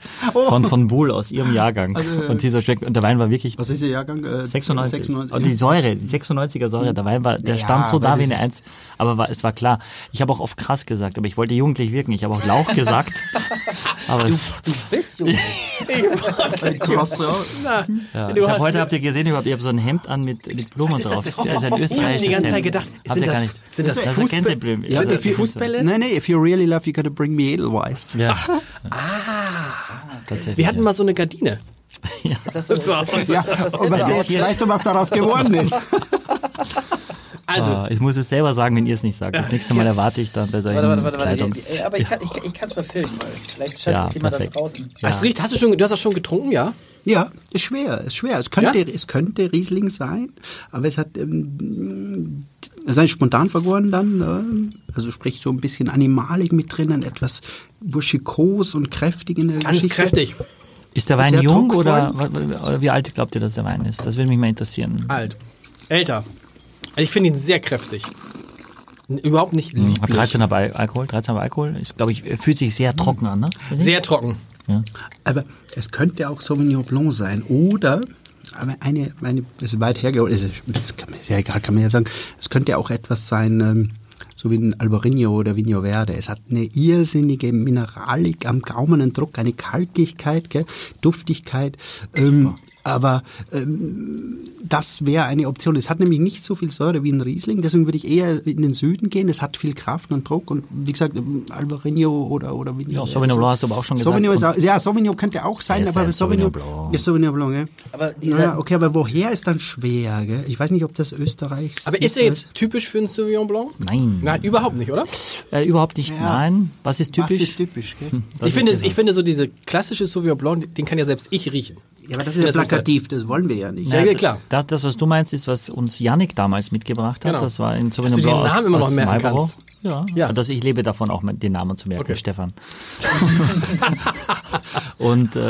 von von Buhl aus ihrem Jahrgang. und dieser schmeckt, und der Wein war wirklich Was ist Ihr Jahrgang? Äh, 96. 96 Und die Säure, die 96er Säure, der Wein war, der Ja, stand so da wie eine Eins. Aber war, es war klar. Ich habe auch oft krass gesagt, aber ich wollte jugendlich wirken. Ich habe auch Lauch gesagt. aber es, Du bist du. Krass, ja. ja. Du ich hab, heute habt ihr gesehen, ich habe ich hab so ein Hemd an mit, mit Blumen ist das drauf. denn? Ein Ich hab österreichisches die ganze Zeit gedacht, sind das- nicht. sind das das ist Fußball- Gänseblümchen. sind das Fußbälle? Nein, nein, if you really love, you gotta bring me Edelweiss. Ja. Tatsächlich. Wir hatten ja. mal so eine Gardine. Ist das so? Ist das, ist Ja, das, und was jetzt, weißt du, was daraus geworden ist? Also, Ah, ich muss es selber sagen, wenn ihr es nicht sagt. Das nächste Mal erwarte ich dann bei solchen Warte, warte, warte, warte. Kleidungs... Ja, Aber ich kann es ich, ich kann's mal filmen, weil vielleicht schafft Ja, es jemand da perfekt. draußen. es riecht, hast du schon, du hast das schon getrunken, ja? Ja, ist schwer, ist schwer. Es könnte, Ja? es könnte Riesling sein, aber es hat, ähm, es ist spontan vergoren dann, äh, also sprich so ein bisschen Animalik mit drinnen, etwas burschikos und kräftig in der Ganz Geschichte. kräftig. Ist der Wein Sehr jung oder wie alt glaubt ihr, dass der Wein ist? Das würde mich mal interessieren. Alt. Älter. Also ich finde ihn sehr kräftig. Überhaupt nicht Hat lieblich. 13 aber Alkohol, 13 aber Alkohol. Ist, glaube ich, fühlt sich sehr trocken an, ne? Sehr trocken. Aber es könnte auch Sauvignon Blanc sein oder aber eine, eine das ist weit hergeholt, das ist, das kann man, ist ja egal, kann man ja sagen, es könnte auch etwas sein, ähm, so wie ein Albarino oder Vigno Verde. Es hat eine irrsinnige Mineralik am Gaumen, einen Druck, eine Kalkigkeit, gell, Duftigkeit. Ähm, aber ähm, das wäre eine Option. Es hat nämlich nicht so viel Säure wie ein Riesling, deswegen würde ich eher in den Süden gehen. Es hat viel Kraft und Druck und wie gesagt, ähm, Albarino oder, oder Vigno Ja. Sauvignon Blanc hast du aber auch schon gesagt. Sauvignon ist auch, ja, Sauvignon könnte auch sein, Ja, ist aber ein Sauvignon, Sauvignon Blanc. Ja, Sauvignon Blanc, ja. Aber naja, okay, aber woher ist dann schwer, gell? Ich weiß nicht, ob das Österreichs Aber ist er jetzt typisch für einen Sauvignon Blanc? Nein. Nein, überhaupt nicht, oder? Äh, überhaupt nicht, Ja. nein. Was ist typisch? Was ist typisch, gell? Das Ich finde, ist ich finde so diese klassische Sauvignon Blanc, den kann ja selbst ich riechen. Ja, aber das ist ja Das plakativ, das wollen wir ja nicht. Ja, ja, klar. Das, das, was du meinst, ist, was uns Yannick damals mitgebracht hat. Genau. Das war in Sauvignon Blanc aus, immer noch aus kannst. Ja, Ja. ja. Also ich lebe davon auch, den Namen zu merken, Okay. Stefan. und äh,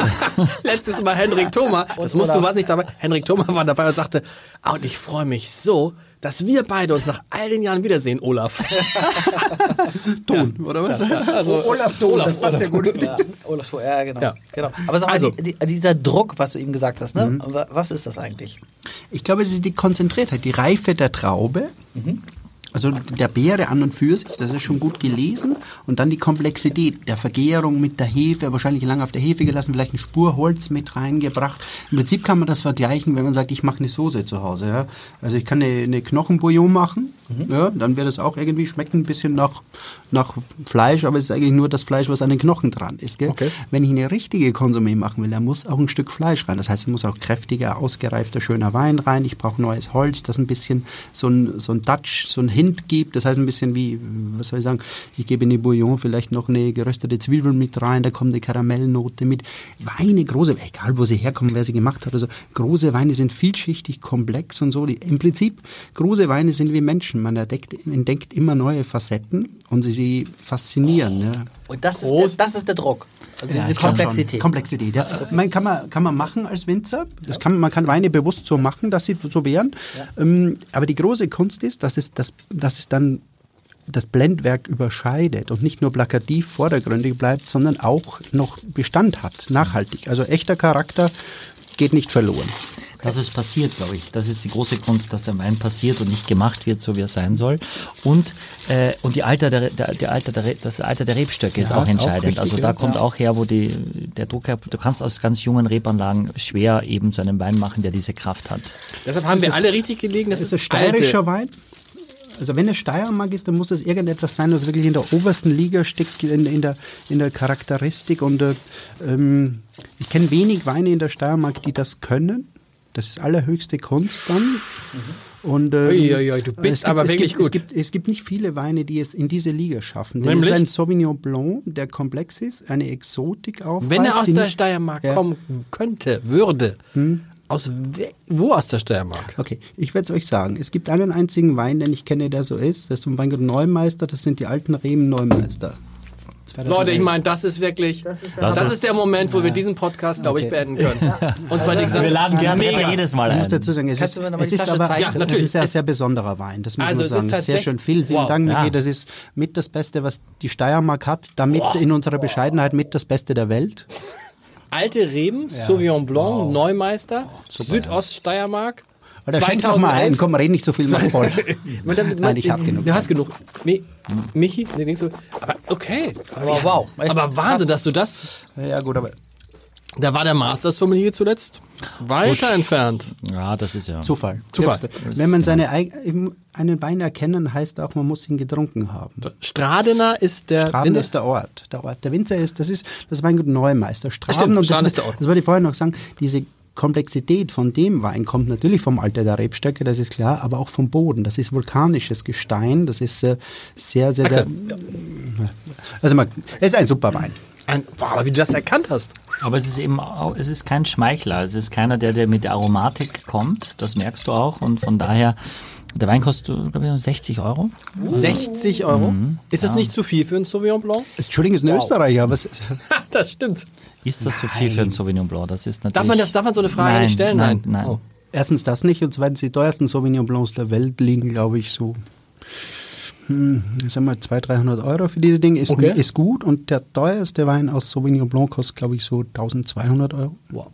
Letztes Mal Henrik Thoma, das musst du was nicht dabei. Henrik Thoma war dabei und sagte, ah, und ich freue mich so, dass wir beide uns nach all den Jahren wiedersehen, Olaf. Ton, oder was? Also, Olaf Ton, Olaf, das passt ja gut. Ja, Olaf Schur, ja, genau. Ja. genau. Aber sag mal, Also- die, die, dieser Druck, was du eben gesagt hast, ne? Wa- was ist das eigentlich? Ich glaube, es ist die Konzentriertheit, die Reife der Traube. Also der Beere an und für sich, das ist schon gut gelesen. Und dann die Komplexität der Vergärung mit der Hefe, wahrscheinlich lange auf der Hefe gelassen, vielleicht eine Spur Holz mit reingebracht. Im Prinzip kann man das vergleichen, wenn man sagt, ich mache eine Soße zu Hause. Ja? Also ich kann eine, eine Knochenbouillon machen, ja, dann wird es auch irgendwie schmecken ein bisschen nach, nach Fleisch, aber es ist eigentlich nur das Fleisch, was an den Knochen dran ist. Gell? Okay. Wenn ich eine richtige Konsumé machen will, dann muss auch ein Stück Fleisch rein. Das heißt, es muss auch kräftiger, ausgereifter, schöner Wein rein. Ich brauche neues Holz, das ein bisschen so ein, so ein Touch, so ein Hint gibt. Das heißt ein bisschen wie, was soll ich sagen, ich gebe in die Bouillon vielleicht noch eine geröstete Zwiebel mit rein, da kommt eine Karamellnote mit. Weine, große, egal wo sie herkommen, wer sie gemacht hat, also große Weine sind vielschichtig, komplex und so. Die, Im Prinzip, große Weine sind wie Menschen. Man entdeckt, entdeckt immer neue Facetten und sie, sie faszinieren. Ja. Und das ist, der, das ist der Druck. Also diese Ja, schon, Komplexität. Komplexität, ja. Man kann, man, kann man machen als Winzer. Das kann, man kann Weine bewusst so machen, dass sie so wären. Ähm, aber die große Kunst ist, dass es, dass, dass es dann das Blendwerk überscheidet und nicht nur plakativ vordergründig bleibt, sondern auch noch Bestand hat, nachhaltig. Also echter Charakter geht nicht verloren. dass es passiert, glaube ich. Das ist die große Kunst, dass der Wein passiert und nicht gemacht wird, so wie er sein soll. Und, äh, und die Alter der, der, der Alter der, das Alter der Rebstöcke ist Ja, auch ist auch entscheidend. richtig, also ja. da kommt Ja. auch her, wo die, der Druck her, du kannst aus ganz jungen Rebanlagen schwer eben so einen Wein machen, der diese Kraft hat. Deshalb haben wir ist- alle richtig gelegen. Das Das ist, ist ein steirischer Wein. Also wenn es Steiermark ist, dann muss es irgendetwas sein, was wirklich in der obersten Liga steckt, in, in, der, in der Charakteristik. Und äh, ähm, ich kenne wenig Weine in der Steiermark, die das können. Das ist allerhöchste Kunst dann. Und, ähm, Uiuiui, du bist gibt, aber wirklich gibt, gut. Es gibt, es gibt nicht viele Weine, die es in diese Liga schaffen. Das ist ein Sauvignon Blanc, der komplex ist, eine Exotik aufweist. Wenn er aus der Steiermark Ja. kommen könnte, würde, aus we wo aus der Steiermark? Okay, ich werde es euch sagen. Es gibt einen einzigen Wein, den ich kenne, der so ist. Das ist vom Weingut Neumeister. Das sind die alten Reben Neumeister. Leute, ich meine, das ist wirklich, das ist der, ist- Moment, wo wir diesen Podcast, glaube ich, beenden können. Und zwar die Wir laden gerne Mega. jedes Mal Ich muss ein. dazu sagen, es ist, du mir noch mal es ist aber? Ja, es ist ein sehr besonderer Wein. Das muss Also man es ist sagen. Sehr schön. Vielen, vielen Wow. Dank. Ja. Das ist mit das Beste, was die Steiermark hat. Damit in unserer Bescheidenheit mit das Beste der Welt. Alte Reben, Sauvignon Blanc, Neumeister, Südoststeiermark. Oder schenk doch mal ein. Komm, red nicht so viel, mach voll. Man, damit, Nein, ich hab genug. Du hast genug. Mi, Michi, nee, denkst du, aber okay. Aber wow. Aber Wahnsinn, dass du das, Ja, gut, aber da war der Master Sommelier zuletzt weiter entfernt. Ja, das ist ja. Zufall. Zufall. Wenn man seine, eig- einen Wein erkennen, heißt auch, man muss ihn getrunken haben. Stradener ist der. Straden ist der Ort. Der Ort. Der Winzer ist, das ist das Weingut Neumeister. Straden, stimmt, und Straden das, ist der Ort. Das wollte ich vorher noch sagen. Diese Komplexität von dem Wein kommt natürlich vom Alter der Rebstöcke, das ist klar, aber auch vom Boden. Das ist vulkanisches Gestein, das ist äh, sehr, sehr, sehr. Also, man, es ist ein super Wein. Ein, boah, aber wie du das erkannt hast. Aber es ist eben auch, es ist kein Schmeichler. Es ist keiner, der, der mit der Aromatik kommt. Das merkst du auch. Und von daher, der Wein kostet, glaube ich, 60 Euro. 60 Euro. Ist das nicht zu viel für einen Sauvignon Blanc? Entschuldigung, ist ein Österreicher, aber es ist, das stimmt. Ist das zu viel für ein Sauvignon Blanc? Das ist natürlich. Darf man, das, darf man so eine Frage nein, nicht stellen? Nein, nein. Oh. erstens das nicht und zweitens die teuersten Sauvignon Blancs der Welt liegen, glaube ich, so. Hm, sagen wir 200, 300 Euro für diese Dinge ist, Okay. ist gut und der teuerste Wein aus Sauvignon Blanc kostet, glaube ich, so 1200 Euro. Wow.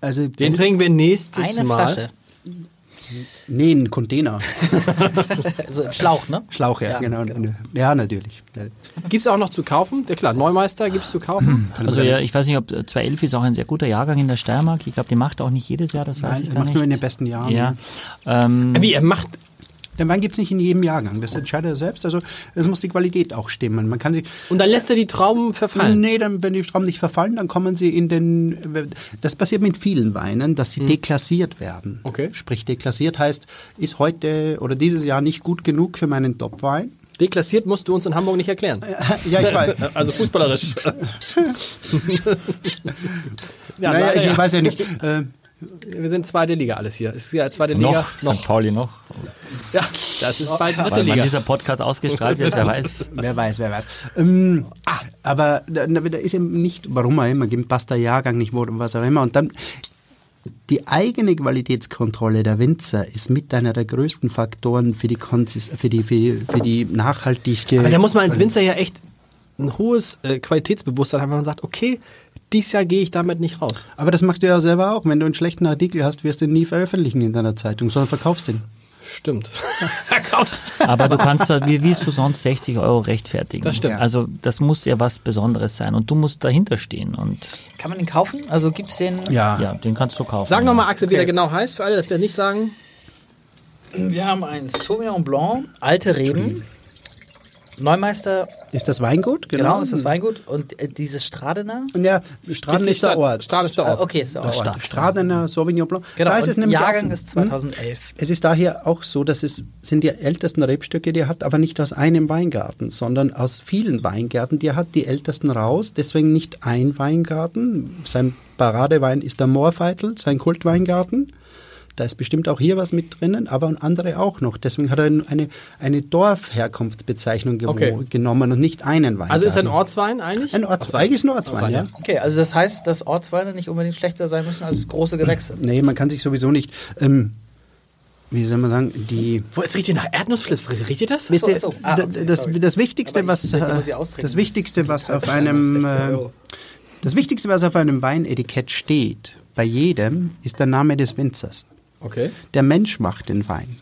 Also Den trinken wir nächstes Eine Mal. Flasche. Nee, ein Container. Also ein Schlauch, ne? Schlauch, ja, Ja, genau. genau. Ja, natürlich. Gibt es auch noch zu kaufen? Ja klar, Neumeister gibt es zu kaufen. Also ja, ich weiß nicht, ob 211 ist auch ein sehr guter Jahrgang in der Steiermark. Ich glaube, die macht auch nicht jedes Jahr, das weiß Nein, ich er gar macht nicht. nur in den besten Jahren. Ja. Ähm, Wie, er macht. Den Wein gibt es nicht in jedem Jahrgang. Das entscheidet er selbst. Also es muss die Qualität auch stimmen. Man kann sich. Und dann lässt er die Trauben verfallen. Nee, dann, wenn die Trauben nicht verfallen, dann kommen sie in den. Das passiert mit vielen Weinen, dass sie deklassiert werden. Okay. Sprich, deklassiert heißt, ist heute oder dieses Jahr nicht gut genug für meinen Top-Wein. Deklassiert musst du uns in Hamburg nicht erklären. Ja, ich weiß. Also fußballerisch. ja, naja, ich ja. weiß ja nicht. Äh, Wir sind zweite Liga alles hier. Es ist ja zweite Liga. noch, St. Pauli noch. Ja, das ist bald dritte Weil Liga. dieser Podcast ausgestrahlt wird, wer weiß. Wer weiß, wer weiß. Ähm, ah, aber da, da ist eben nicht, warum auch immer, passt der Jahrgang nicht, wo, was auch immer. Und dann die eigene Qualitätskontrolle der Winzer ist mit einer der größten Faktoren für die, Konsist für die, für die, für die nachhaltige. Aber da muss man als Winzer ja echt ein hohes äh, Qualitätsbewusstsein haben, wenn man sagt, okay, dieses Jahr gehe ich damit nicht raus. Aber das machst du ja selber auch. Wenn du einen schlechten Artikel hast, wirst du ihn nie veröffentlichen in deiner Zeitung, sondern verkaufst ihn. Stimmt. Verkaufst. Aber du kannst da, wie willst du sonst 60 Euro rechtfertigen? Das stimmt. Also das muss ja was Besonderes sein und du musst dahinter stehen und Kann man den kaufen? Also gibt es den? ja, den kannst du kaufen. Sag nochmal, Axel, wie der genau heißt, für alle, dass wir nicht sagen. Wir haben einen Sauvignon Blanc, alte Reben, Neumeister, Ist das Weingut? genau, ist das Weingut. Und äh, dieses Stradener? Ja, Straden Gibt's ist der Ort. Straden ist der Ort. Okay, ist der Ort. Stadt. Stradener Sauvignon Blanc. Genau, da ist es nämlich Jahrgang auch, ist 2011. Es ist daher auch so, dass es sind die ältesten Rebstöcke, die er hat, aber nicht aus einem Weingarten, sondern aus vielen Weingärten. Die er hat die ältesten raus, deswegen nicht ein Weingarten. Sein Paradewein ist der Moorveitel, sein Kultweingarten. Da ist bestimmt auch hier was mit drinnen, aber andere auch noch. Deswegen hat er eine, eine Dorfherkunftsbezeichnung gewo- Okay. genommen und nicht einen Weingarten. Also ist ein Ortswein eigentlich? Ein Ortswein, eigentlich ist ein Ortswein, ja. Okay, also das heißt, dass Ortsweine nicht unbedingt schlechter sein müssen als große Gewächse. Nee, man kann sich sowieso nicht, ähm, wie soll man sagen, die... Wo, es riecht hier nach Erdnussflips. Riecht ihr das? Wisst ihr, so. Ah, okay, das, das Wichtigste, ich- was äh, das Wichtigste, was auf einem 16 äh, Euro. das Wichtigste, was auf einem Weinetikett steht, bei jedem, ist der Name des Winzers. Okay. Der Mensch macht den Wein.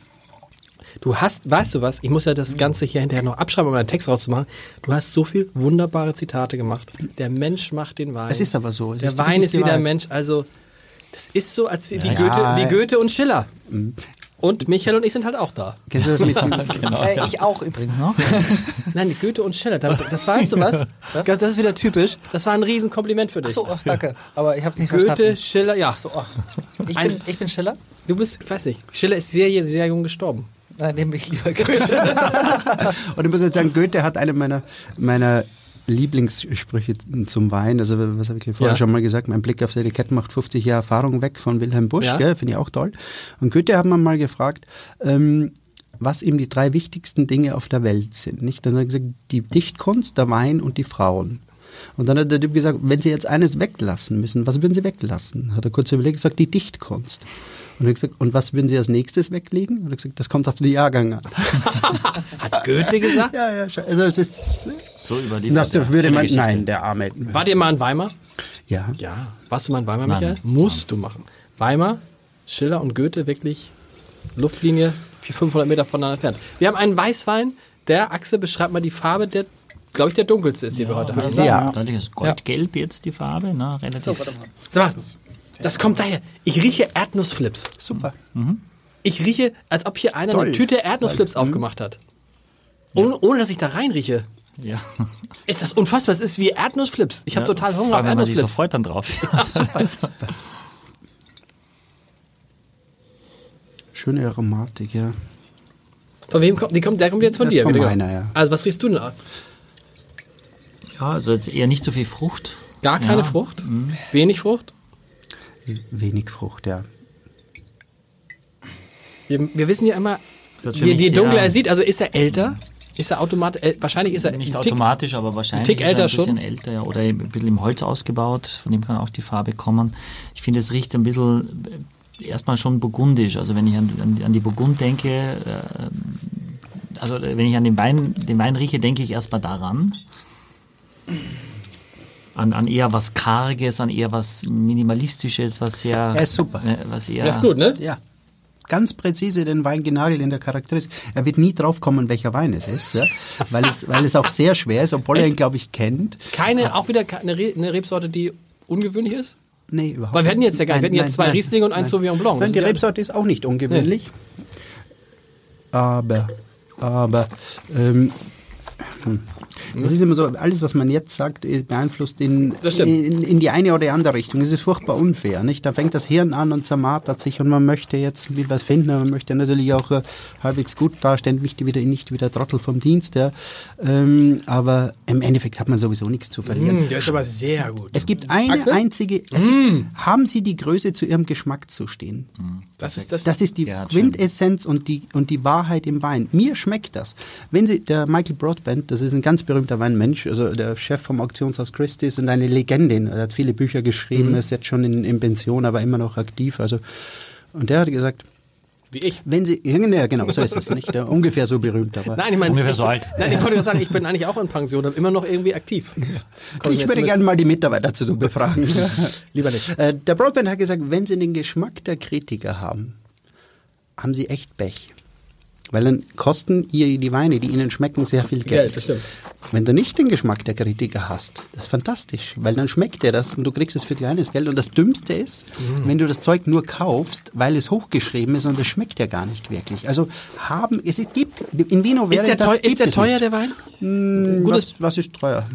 Du hast, weißt du was, ich muss ja das Ganze hier hinterher noch abschreiben, um einen Text rauszumachen. Du hast so viel wunderbare Zitate gemacht. Der Mensch macht den Wein. Es ist aber so. Es Der ist Wein ist wie der. Mensch. Also, das ist so, als wie, Ja. Goethe, wie Goethe und Schiller. Und Michael und ich sind halt auch da. Kennst du das mit Äh, ich auch übrigens noch. Nein, Goethe und Schiller, da- das weißt du was? Was? Das ist wieder typisch. Das war ein Riesenkompliment für dich. Achso, ach, danke. Aber ich habe es nicht Goethe, verstanden. Schiller, ja. So, ach. Ich, Ein- bin, ich bin Schiller? Du bist, ich weiß nicht, Schiller ist sehr, sehr jung gestorben. Nein, nehme ich lieber Goethe. Und ich muss jetzt sagen, Goethe hat eine meiner, meiner Lieblingssprüche zum Wein. Also, was habe ich vorher Ja. schon mal gesagt? Mein Blick aufs Etikett macht 50 Jahre Erfahrung weg von Wilhelm Busch. Ja. Finde ich auch toll. Und Goethe hat man mal gefragt, ähm, was ihm die drei wichtigsten Dinge auf der Welt sind. Nicht? Dann hat er gesagt, die Dichtkunst, der Wein und die Frauen. Und dann hat der Typ gesagt, wenn Sie jetzt eines weglassen müssen, was würden Sie weglassen? Hat er kurz überlegt und gesagt, die Dichtkunst. Und er hat gesagt, und was würden Sie als nächstes weglegen? Und er hat gesagt, das kommt auf den Jahrgang an. Hat Goethe gesagt? Ja, ja, also es ist. So überliefert. Das ja. würde man. Nein, der Arme. Wart ihr mal in Weimar? Ja. Ja. Warst du mal in Weimar, Nein. Michael? Musst du machen. Weimar, Schiller und Goethe wirklich Luftlinie 400, 500 Meter voneinander entfernt. Wir haben einen Weißwein, der Achse beschreibt mal die Farbe, der, glaube ich, der dunkelste ist, den wir heute haben. Ja. Deutlich ist goldgelb jetzt die Farbe, ne? relativ. Sag mal, das kommt daher. Ich rieche Erdnussflips. Super. Ich rieche, als ob hier einer eine Toll. Tüte Erdnussflips aufgemacht hat. Ohne, ohne, dass ich da reinrieche. Ja. Ist das unfassbar? Es ist wie Erdnussflips. Ich habe Ja, total Hunger auf wenn man sich so Erdnussflips. freut dann drauf. Schöne Aromatik, ja. Von wem kommt, die kommt, der kommt jetzt von Das dir. von meiner, ja. Also was riechst du denn? Ja, also jetzt eher nicht so viel Frucht. Gar keine Ja. Frucht? Wenig Frucht? Wenig Frucht, ja. Wir, wir wissen ja immer, je, je dunkler er sieht, also ist er älter? Ist er automatisch, äh, wahrscheinlich ist er Nicht Tick- automatisch, aber wahrscheinlich Tick ist er älter ein bisschen schon? älter ja, oder ein bisschen im Holz ausgebaut, von dem kann auch die Farbe kommen. Ich finde, es riecht ein bisschen äh, erstmal schon burgundisch. Also wenn ich an, an, an die Burgund denke, äh, also äh, wenn ich an den Wein, den Wein rieche, denke ich erstmal daran. An, an eher was Karges, an eher was Minimalistisches, was sehr... Er ist super. äh, Was eher, Das ist gut, ne? Ja. Ganz präzise den Wein genagelt in der Charakteristik. Er wird nie drauf kommen, welcher Wein es ist, ja? weil, es, weil es auch sehr schwer ist, obwohl er ihn, glaube ich, kennt. Keine, auch wieder Re eine Rebsorte, die ungewöhnlich ist? Nee, überhaupt Weil wir hätten jetzt ja gar nicht- wir hätten jetzt zwei Riesling und ein Sauvignon Blanc. Nein, die ja- Rebsorte ist auch nicht ungewöhnlich. Aber, aber, ähm, hm. es ist immer so, alles, was man jetzt sagt, eh, beeinflusst in, Das in, in die eine oder die andere Richtung. Es ist furchtbar unfair, nicht? Da fängt das Hirn an und zermartert sich und man möchte jetzt was finden, aber man möchte natürlich auch äh, halbwegs gut dastehen, nicht wieder, nicht wieder Trottel vom Dienst, ja. Ähm, aber im Endeffekt hat man sowieso nichts zu verlieren. Mm, der ist aber sehr gut. Es gibt eine Axel? einzige, es gibt, haben Sie die Größe zu Ihrem Geschmack zu stehen? Das ist das. Das ist die. Quintessenz und die, und die Wahrheit im Wein. Mir schmeckt das. Wenn Sie, der Michael Broadbent, das ist ein ganz berühmter Weinmensch, also der Chef vom Auktionshaus Christie's und eine Legendin. Er hat viele Bücher geschrieben, ist jetzt schon in, in Pension, aber immer noch aktiv. Also, und der hat gesagt, wie ich. wenn Sie, ja, genau, so ist es nicht, ja, ungefähr so berühmt, aber. Nein, ich meine, Ungefähr so alt. Nein, ich wollte gerade sagen, ich bin eigentlich auch in Pension, aber immer noch irgendwie aktiv. Komm, ich würde gerne mal die Mitarbeiter dazu befragen. Lieber nicht. Äh, Der Broadbent hat gesagt, wenn Sie den Geschmack der Kritiker haben, haben Sie echt Pech. Weil dann kosten ihr die Weine, die ihnen schmecken, sehr viel Geld. Geld, das stimmt. Wenn du nicht den Geschmack der Kritiker hast, das ist fantastisch, weil dann schmeckt dir das und du kriegst es für kleines Geld. Und das Dümmste ist, Mhm. wenn du das Zeug nur kaufst, weil es hochgeschrieben ist und es schmeckt ja gar nicht wirklich. Also haben, es gibt, in Vino wäre Ist der, das teuer, gibt ist der teuer, nicht. der Wein? Hm, Gutes- was, was ist teuer?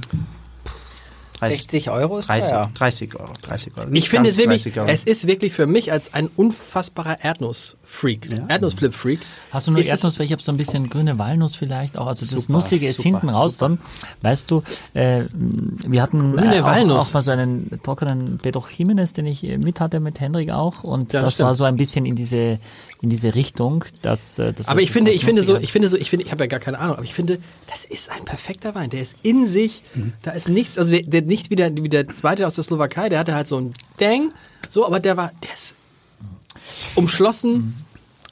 60 Euro ist 30, teuer. 30 Euro. 30 Euro. Ich finde es wirklich, 30 es ist wirklich für mich als ein unfassbarer Erdnuss-Freak, Ja. Erdnuss-Flip-Freak. Hast du nur ist Erdnuss, weil ich habe so ein bisschen grüne Walnuss vielleicht auch. Also das Super, Nussige ist super, hinten raus super. dann. Weißt du, äh, wir hatten Grüne äh, auch, Walnuss. auch mal so einen trockenen Jimenez, den ich äh, mit hatte mit Henrik auch. Und Ja, das das, war so ein bisschen in diese, in diese Richtung. Dass, äh, das Aber ich finde, ich finde so, ich finde so, ich finde, ich habe ja gar keine Ahnung, aber ich finde, das ist ein perfekter Wein. Der ist in sich, da ist nichts, also der, der nicht wie der, wie der zweite aus der Slowakei, der hatte halt so ein Dang, so, aber der war, der ist umschlossen,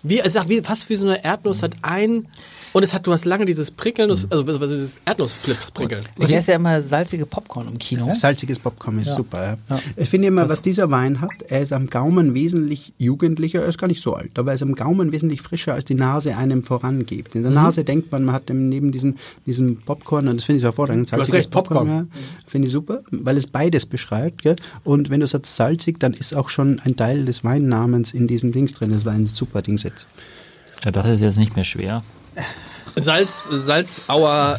wie, also sag, wie, fast wie so eine Erdnuss hat ein, und es hat, du hast lange dieses Prickeln, das- also also dieses Erdnussflips-Prickeln. Ich esse ja immer salzige Popcorn im Kino. Salziges Popcorn ist super. Ja. Ich finde immer, was dieser Wein hat, er ist am Gaumen wesentlich jugendlicher, er ist gar nicht so alt, aber er ist am Gaumen wesentlich frischer, als die Nase einem vorangibt. In der Nase denkt man, man hat neben diesem, diesem Popcorn, und das finde ich hervorragend, hast salziges recht, Popcorn. ja, finde ich super, weil es beides beschreibt. Gell? Und wenn du sagst salzig, dann ist auch schon ein Teil des Weinnamens in diesem Dings drin. Das war ein super Dings jetzt. Ja, das ist jetzt nicht mehr schwer. Salz, Salzauer,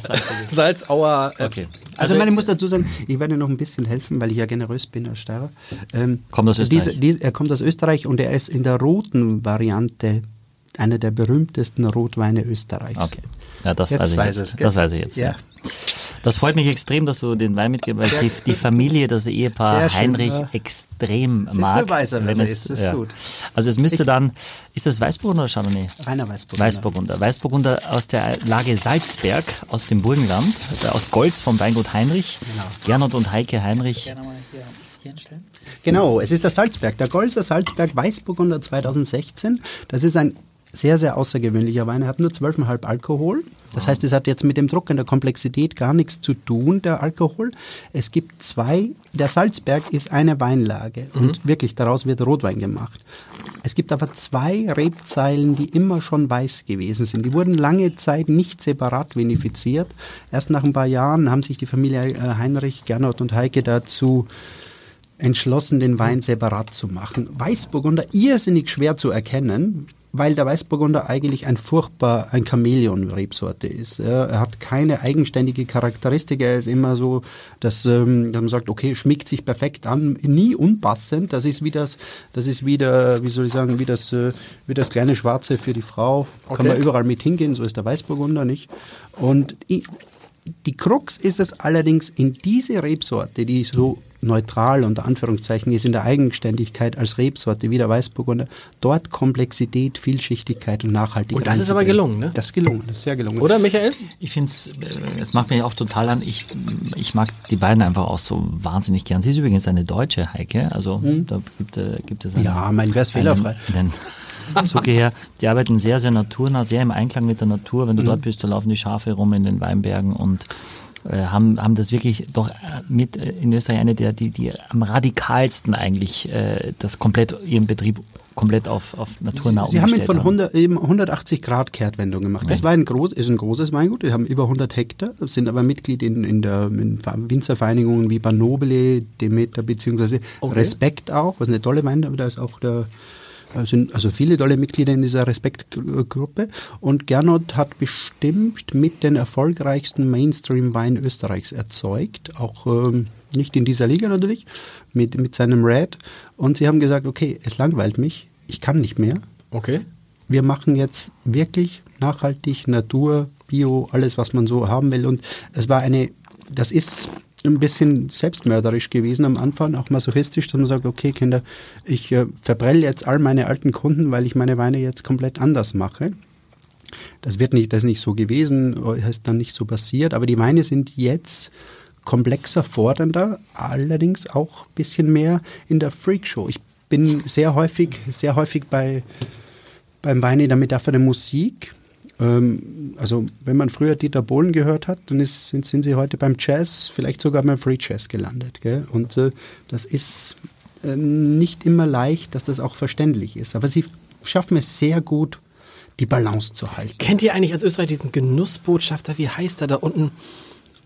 Salzauer, äh, Okay. Also, ich meine, ich muss dazu sagen, ich werde noch ein bisschen helfen, weil ich ja generös bin als Steirer. Ähm, Kommt aus Österreich. Diese, diese, er kommt aus Österreich und er ist in der roten Variante einer der berühmtesten Rotweine Österreichs. Okay. Ja, das Jetzt weiß ich weiß jetzt. es, das weiß ich jetzt. Ja. Ja. Das freut mich extrem, dass du den Wein mitgebracht hast. Die, die Familie, das Ehepaar schön, Heinrich ja. extrem Siehst du, mag. weiß er, wenn er es- ist. Ist gut. Also es müsste dann, ist das Weißburgunder oder Chardonnay? Reiner Weißburgunder. Weißburgunder. Weißburgunder aus der Lage Salzberg, aus dem Burgenland, äh, aus Golz vom Weingut Heinrich. Genau. Gernot und Heike Heinrich. Gerne mal hier. Genau, es ist der Salzberg, der Golzer Salzberg Weißburgunder 2016. Das ist ein sehr, sehr außergewöhnlicher Wein. Er hat nur 12,5 Alkohol. Das heißt, es hat jetzt mit dem Druck und der Komplexität gar nichts zu tun, der Alkohol. Es gibt zwei, der Salzberg ist eine Weinlage und wirklich daraus wird Rotwein gemacht. Es gibt aber zwei Rebzeilen, die immer schon weiß gewesen sind. Die wurden lange Zeit nicht separat vinifiziert. Erst nach ein paar Jahren haben sich die Familie äh, Heinrich, Gernot und Heike dazu entschlossen, den Wein separat zu machen. Weißburgunder irrsinnig schwer zu erkennen. Weil der Weißburgunder eigentlich ein furchtbar ein Chamäleon-Rebsorte ist. Er hat keine eigenständige Charakteristik. Er ist immer so, dass, ähm, man sagt, okay, schmeckt sich perfekt an, nie unpassend. Das ist wie das, das ist wieder, wie soll ich sagen, wie das, äh, wie das kleine Schwarze für die Frau. Kann Okay. man überall mit hingehen. So ist der Weißburgunder nicht. Und die Krux ist es allerdings in diese Rebsorte, die so neutral unter Anführungszeichen ist in der Eigenständigkeit als Rebsorte wie der Weißburgunder, dort Komplexität, Vielschichtigkeit und Nachhaltigkeit. Und das ist aber gelungen, ne? Das ist gelungen, das ist sehr gelungen. Oder, Michael? Ich finde es, es macht mich auch total an. Ich, ich mag die beiden einfach auch so wahnsinnig gern. Sie ist übrigens eine deutsche Heike, also da gibt, äh, gibt es einen, Ja, mein wär's fehlerfrei. einen, einen Zuge her. Die arbeiten sehr, sehr naturnah, sehr im Einklang mit der Natur. Wenn du dort bist, da laufen die Schafe rum in den Weinbergen und äh, haben, haben das wirklich doch äh, mit äh, in Österreich eine der, die, die am radikalsten eigentlich äh, das komplett, ihren Betrieb komplett auf, auf naturnah Sie haben ihn umgestellt von 100, eben 180 Grad Kehrtwendung gemacht. Das war ein groß, ist ein großes Weingut. Die haben über 100 Hektar, sind aber Mitglied in, in der in Winzervereinigungen wie Banobele, Demeter beziehungsweise Okay. Respekt auch, was eine tolle Wein, da ist auch der sind also viele tolle Mitglieder in dieser Respektgruppe und Gernot hat bestimmt mit den erfolgreichsten Mainstream-Wein Österreichs erzeugt, auch ähm, nicht in dieser Liga natürlich, mit, mit seinem Red. Und sie haben gesagt, okay, es langweilt mich, ich kann nicht mehr, Okay. wir machen jetzt wirklich nachhaltig, Natur, Bio, alles, was man so haben will. Und es war eine, das ist ein bisschen selbstmörderisch gewesen am Anfang, auch masochistisch, dass man sagt, okay, Kinder, ich äh, verbrell jetzt all meine alten Kunden, weil ich meine Weine jetzt komplett anders mache. Das wird nicht, das ist nicht so gewesen, äh, ist dann nicht so passiert, aber die Weine sind jetzt komplexer, fordernder, allerdings auch ein bisschen mehr in der Freakshow. Ich bin sehr häufig, sehr häufig bei, beim Wein in der Metapher der Musik. Ähm, also wenn man früher Dieter Bohlen gehört hat, dann ist, sind, sind sie heute beim Jazz, vielleicht sogar beim Free Jazz gelandet. Gell? Und äh, das ist äh, nicht immer leicht, dass das auch verständlich ist. Aber sie schaffen es sehr gut, die Balance zu halten. Kennt ihr eigentlich als Österreich diesen Genussbotschafter? Wie heißt er da unten?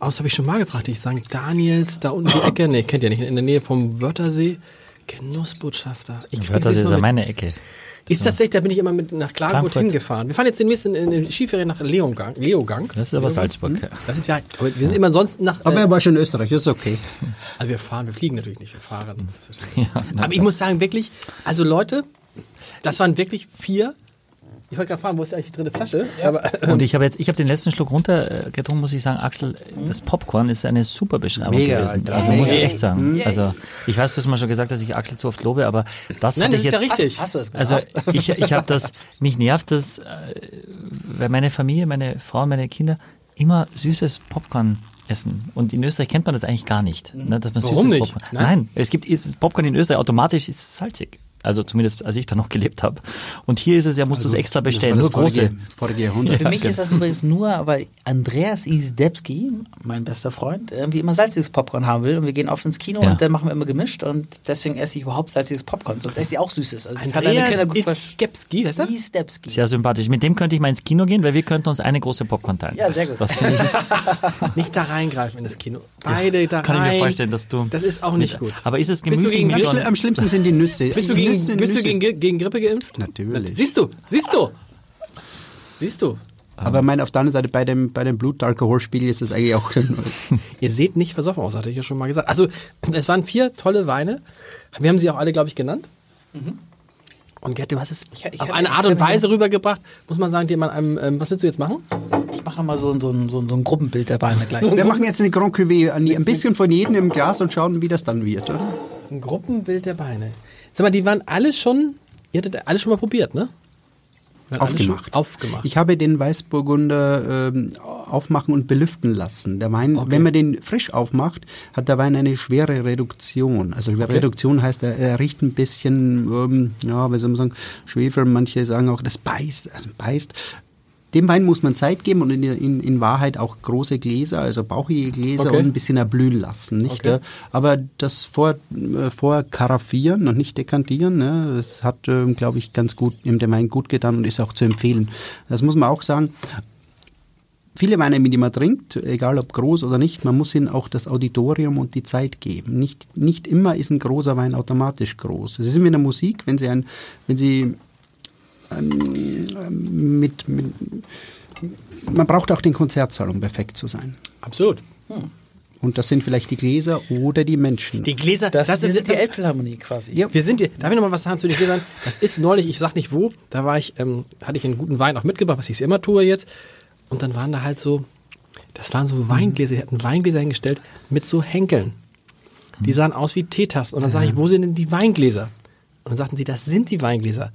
Aus habe ich schon mal gefragt. Ich sage Daniels, da unten die Ecke. Nee, kennt ihr nicht. In der Nähe vom Wörthersee. Genussbotschafter. Ich Wörthersee das ist ja meine Ecke. Ist das echt? Da bin ich immer mit nach Klagenfurt Frankfurt. hingefahren. Wir fahren jetzt demnächst in, in den Skiferien nach Leogang. Leogang. Das ist aber Salzburg. ja. Das ist ja, aber wir sind immer sonst nach. Aber äh, er war schon in Österreich, das ist okay. also wir fahren, wir fliegen natürlich nicht, wir fahren. Ja, aber ich muss sagen, wirklich, also Leute, das waren wirklich vier. Ich wollte gerade fragen, wo ist eigentlich die dritte Flasche? Aber, Und ich habe jetzt, ich habe den letzten Schluck runtergetrunken, muss ich sagen, Axel, das Popcorn ist eine super Beschreibung Mega, gewesen. Alter. Also Mega. muss ich echt sagen. Also ich weiß, du hast mal schon gesagt, dass ich Axel zu oft lobe, aber das Nein, das ich ist ja jetzt. richtig. Hast du das gesagt? Also ich, ich habe das, mich nervt das, äh, weil meine Familie, meine Frau, meine Kinder immer süßes Popcorn essen. Und in Österreich kennt man das eigentlich gar nicht. Ne, dass man Warum süßes nicht? Popcorn. Nein? Nein, es gibt ist, Popcorn in Österreich automatisch ist salzig. Also zumindest als ich da noch gelebt habe. Und hier ist es ja, musst du es extra bestellen. Das Das, große. vorige, Jahrhundert. Für mich ist das übrigens nur, weil Andreas Isdebski, mein bester Freund, irgendwie immer salziges Popcorn haben will. Und wir gehen oft ins Kino Ja. und dann machen wir immer gemischt. Und deswegen esse ich überhaupt salziges Popcorn. Sonst esse ich auch Süßes. Also Andreas. Itzkepski, heißt er? Isdebski. Sehr sympathisch. Mit dem könnte ich mal ins Kino gehen, weil wir könnten uns eine große Popcorn teilen. Ja, sehr gut. Das Nicht da reingreifen in das Kino. Beide da kann ich rein. mir vorstellen, dass du. Das ist auch nicht gut. Aber ist es Bist du gemütlich gegen Am schlimmsten sind die Nüsse. Bist du Die gegen, Nüsse, bist du Nüsse. gegen, gegen Grippe geimpft? Natürlich. Siehst du, siehst du. Siehst du. Aber mein, auf der anderen Seite, bei dem, bei dem Blutalkoholspiegel ist das eigentlich auch. Ihr seht nicht versoffen aus, hatte ich ja schon mal gesagt. Also, es waren vier tolle Weine. Wir haben sie auch alle, glaube ich, genannt. Und Gerd, du hast es Ich- ich auf eine ich Art und Weise rübergebracht, muss man sagen, die man einem, ähm, was willst du jetzt machen? Ich mache nochmal so, ein- so, ein- so, ein- so ein Gruppenbild der Beine gleich. Wir machen jetzt eine Grand Cuvée, ein bisschen von jedem im Glas und schauen, wie das dann wird. Oder? Ein Gruppenbild der Beine. Sag mal, die waren alle schon, ihr hattet alle schon mal probiert, ne? Aufgemacht. Aufgemacht. Ich habe den Weißburgunder ähm, aufmachen und belüften lassen. Der Wein, wenn man den frisch aufmacht, hat der Wein eine schwere Reduktion. Also Reduktion heißt, er, er riecht ein bisschen, ähm, ja, wie soll man sagen, Schwefel. Manche sagen auch, das beißt, also beißt. Dem Wein muss man Zeit geben und in, in, in Wahrheit auch große Gläser, also bauchige Gläser Okay. und ein bisschen erblühen lassen. Nicht? Okay. Aber das vor, äh, vorkaraffieren und nicht dekantieren, ne, das hat, ähm, glaube ich, ganz gut im Wein gut getan und ist auch zu empfehlen. Das muss man auch sagen. Viele Weine, die man trinkt, egal ob groß oder nicht, man muss ihnen auch das Auditorium und die Zeit geben. Nicht, nicht immer ist ein großer Wein automatisch groß. Es ist wie in der Musik, wenn Sie, ein, wenn Sie ähm, mit, mit, man braucht auch den Konzertsaal, um perfekt zu sein. Absolut. Und das sind vielleicht die Gläser oder die Menschen. Die Gläser, Das, das wir ist sind die Elbphilharmonie quasi. Ja. Wir sind hier, darf ich noch mal was sagen zu den Gläsern? Das ist neulich, ich sag nicht wo, da war ich, ähm, hatte ich einen guten Wein auch mitgebracht, was ich immer tue jetzt. Und dann waren da halt so, das waren so Weingläser, die hatten Weingläser hingestellt mit so Henkeln. Die sahen aus wie Teetasten. Und dann sage ich, wo sind denn die Weingläser? Und dann sagten sie, das sind die Weingläser.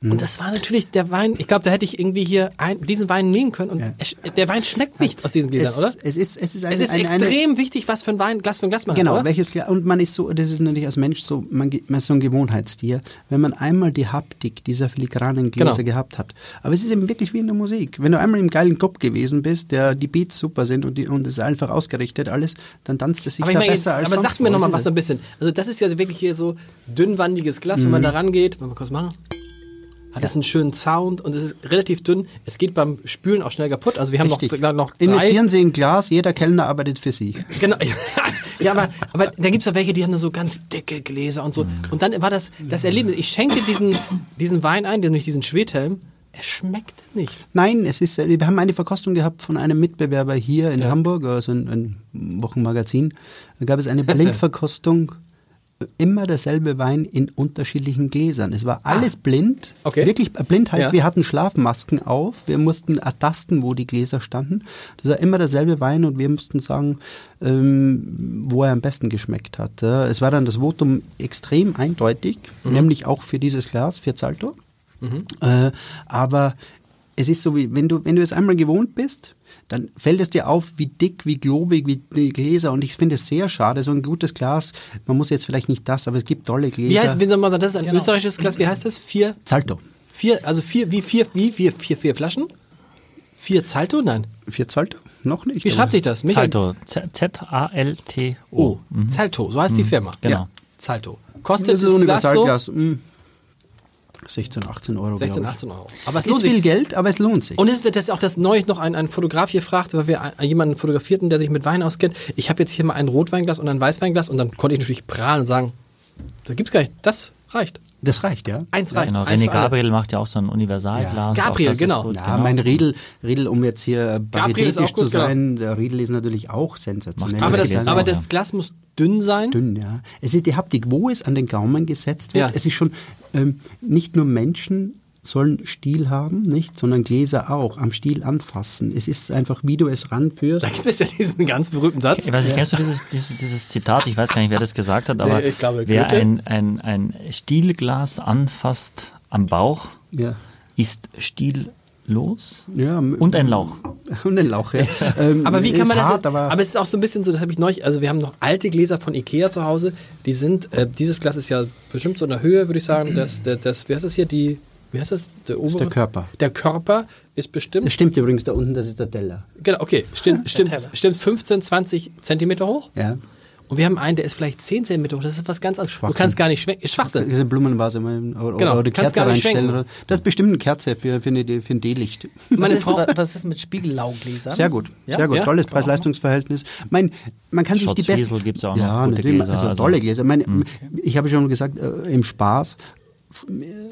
Und das war natürlich der Wein, ich glaube, da hätte ich irgendwie hier ein, diesen Wein nehmen können und Ja. es, der Wein schmeckt nicht aus diesen Gläsern, es, oder? es ist, es ist, eine, Es ist eine, eine, extrem wichtig, was für ein Wein, Glas für ein Glas man Genau, hat, oder? welches Glas. Und man ist so, das ist natürlich als Mensch so, man, man ist so ein Gewohnheitstier. Wenn man einmal die Haptik dieser filigranen Gläser Genau. gehabt hat. Aber es ist eben wirklich wie in der Musik. Wenn du einmal im geilen Club gewesen bist, der die Beats super sind und, die, und es ist einfach ausgerichtet alles, dann tanzt es sich Aber, da meine, besser als aber sonst sag mir wo. noch mal Das was so ein bisschen. Also das ist ja wirklich hier so dünnwandiges Glas, Mhm. wenn man da rangeht. Mal kurz machen. Hat es einen schönen Sound und es ist relativ dünn. Es geht beim Spülen auch schnell kaputt. Also wir haben noch, Richtig. noch drei. Investieren Sie in Glas, jeder Kellner arbeitet für Sie. Genau. ja, aber, aber da gibt es ja welche, die haben so ganz dicke Gläser und so. Und dann war das das Erlebnis. Ich schenke diesen, diesen Wein ein, nämlich diesen Schwedhelm. Er schmeckt nicht. Nein, es ist, äh, wir haben eine Verkostung gehabt von einem Mitbewerber hier in Hamburg, also ein, ein Wochenmagazin. Da gab es eine Blindverkostung, immer derselbe Wein in unterschiedlichen Gläsern. Es war alles blind. Ah. Okay. Wirklich äh, blind heißt, Ja. wir hatten Schlafmasken auf, wir mussten ertasten, wo die Gläser standen. Das war immer derselbe Wein und wir mussten sagen, ähm, wo er am besten geschmeckt hat. Es war dann das Votum extrem eindeutig, Mhm. nämlich auch für dieses Glas, für Zalto. Äh, aber es ist so, wie wenn du, wenn du es einmal gewohnt bist, dann fällt es dir auf, wie dick, wie globig, wie die Gläser. Und ich finde es sehr schade, so ein gutes Glas, man muss jetzt vielleicht nicht das, aber es gibt tolle Gläser. Wie heißt, wie soll man sagen, das ist ein österreichisches Glas, wie heißt das? Vier, Zalto. vier, also vier, wie vier, wie vier, vier, vier Flaschen? Vier Zalto? Nein. Vier Zalto? Noch nicht. Wie schreibt sich das? Michael? Zalto. Z- Z-A-L-T-O. Oh, Zalto, so heißt die Firma. Genau. Ja. Zalto. Kostet Das ist ein das Glas so Universalglas. Hm, 16, 18 Euro. 16, glaub ich. 18 Euro. Aber es Ist lohnt viel sich. Geld, aber es lohnt sich. Und es ist das ist auch das neulich noch ein, ein Fotograf hier fragte, weil wir jemanden fotografierten, der sich mit Wein auskennt. Ich habe jetzt hier mal ein Rotweinglas und ein Weißweinglas und dann konnte ich natürlich prahlen und sagen, das gibt's gar nicht. Das reicht. Das reicht, ja. Eins reicht. Genau, Eins René. Gabriel macht ja auch so ein Universalglas. Ja. Gabriel, genau. Gut, Ja, mein Riedel, Riedel, um jetzt hier gut, zu sein, der Riedel ist natürlich auch sensationell. Aber Das das, aber genau, das. Glas muss dünn sein. dünn, ja. Es ist die Haptik, wo es an den Gaumen gesetzt wird. Ja. Es ist schon, ähm, nicht nur Menschen sollen Stiel haben, nicht, sondern Gläser auch, am Stiel anfassen. Es ist einfach, wie du es ranführst. Da gibt es ja diesen ganz berühmten Satz. Ich weiß nicht, kennst du dieses, dieses, dieses Zitat? Ich weiß gar nicht, wer das gesagt hat, aber Nee, ich glaube, wer ein, ein, ein Stielglas anfasst am Bauch, Ja. ist stillos Ja, und ein Lauch. Und ein Lauch, ja. Ähm, Aber wie kann man das? hart, aber, aber, es ist auch so ein bisschen so, das habe ich neulich, also wir haben noch alte Gläser von Ikea zu Hause, die sind, äh, dieses Glas ist ja bestimmt so in der Höhe, würde ich sagen, das, das, das, wie heißt das hier, die, wie heißt das? Der obere? der Körper. Der Körper ist bestimmt, das stimmt übrigens da unten, das ist der Teller. genau, okay, stimmt, stimmt, Teller. stimmt 15, 20 Zentimeter hoch. Ja. Und wir haben einen, der ist vielleicht 10 Zentimeter hoch, das ist was ganz anderes. Du kannst gar nicht schwenken, ist Schwachsinn. Diese Blumenvase mal, oder, Genau, oder die kannst Kerze reinstellen. Oder, das ist bestimmt eine Kerze für, für, eine, für ein D-Licht. Was ist, was ist mit Spiegellaugläsern? Sehr gut, Ja? sehr gut. Ja? Tolles Preis-Leistungs-Verhältnis. Mein, man kann sich die besten... gibt's auch noch, ja, gute natürlich, Gläser, also also- tolle Gläser. Mein, Ich habe schon gesagt, äh, im Spaß,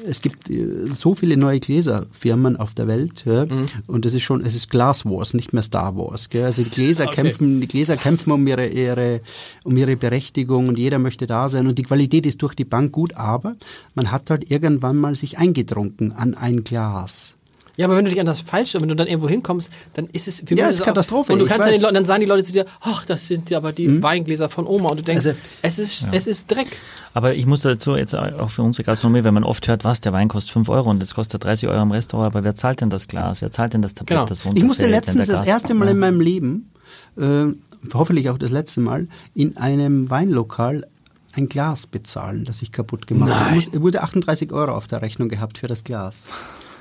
es gibt äh, so viele neue Gläserfirmen auf der Welt ja, und es ist schon, es ist Glass Wars, nicht mehr Star Wars. Gell? Also die Gläser kämpfen, die Gläser kämpfen um ihre, ihre, um ihre Berechtigung und jeder möchte da sein und die Qualität ist durch die Bank gut, aber man hat halt irgendwann mal sich eingetrunken an ein Glas. Ja, aber wenn du dich an das Falsche, wenn du dann irgendwo hinkommst, dann ist es für mich Ja, ist auch- Katastrophe, Und du kannst dann, den Leuten, dann sagen die Leute zu dir, ach, das sind ja aber die Weingläser von Oma. Und du denkst, Also- es, ist, es ist Dreck. Aber ich muss dazu jetzt auch für unsere Gastronomie, wenn man oft hört, was, der Wein kostet 5 Euro und jetzt kostet 30 Euro im Restaurant, aber wer zahlt denn das Glas? Wer zahlt denn das Tablett, Genau. das Ich musste letztens das erste Mal Ja. in meinem Leben, äh, hoffentlich auch das letzte Mal, in einem Weinlokal ein Glas bezahlen, das ich kaputt gemacht habe. Ich wurde 38 Euro auf der Rechnung gehabt für das Glas.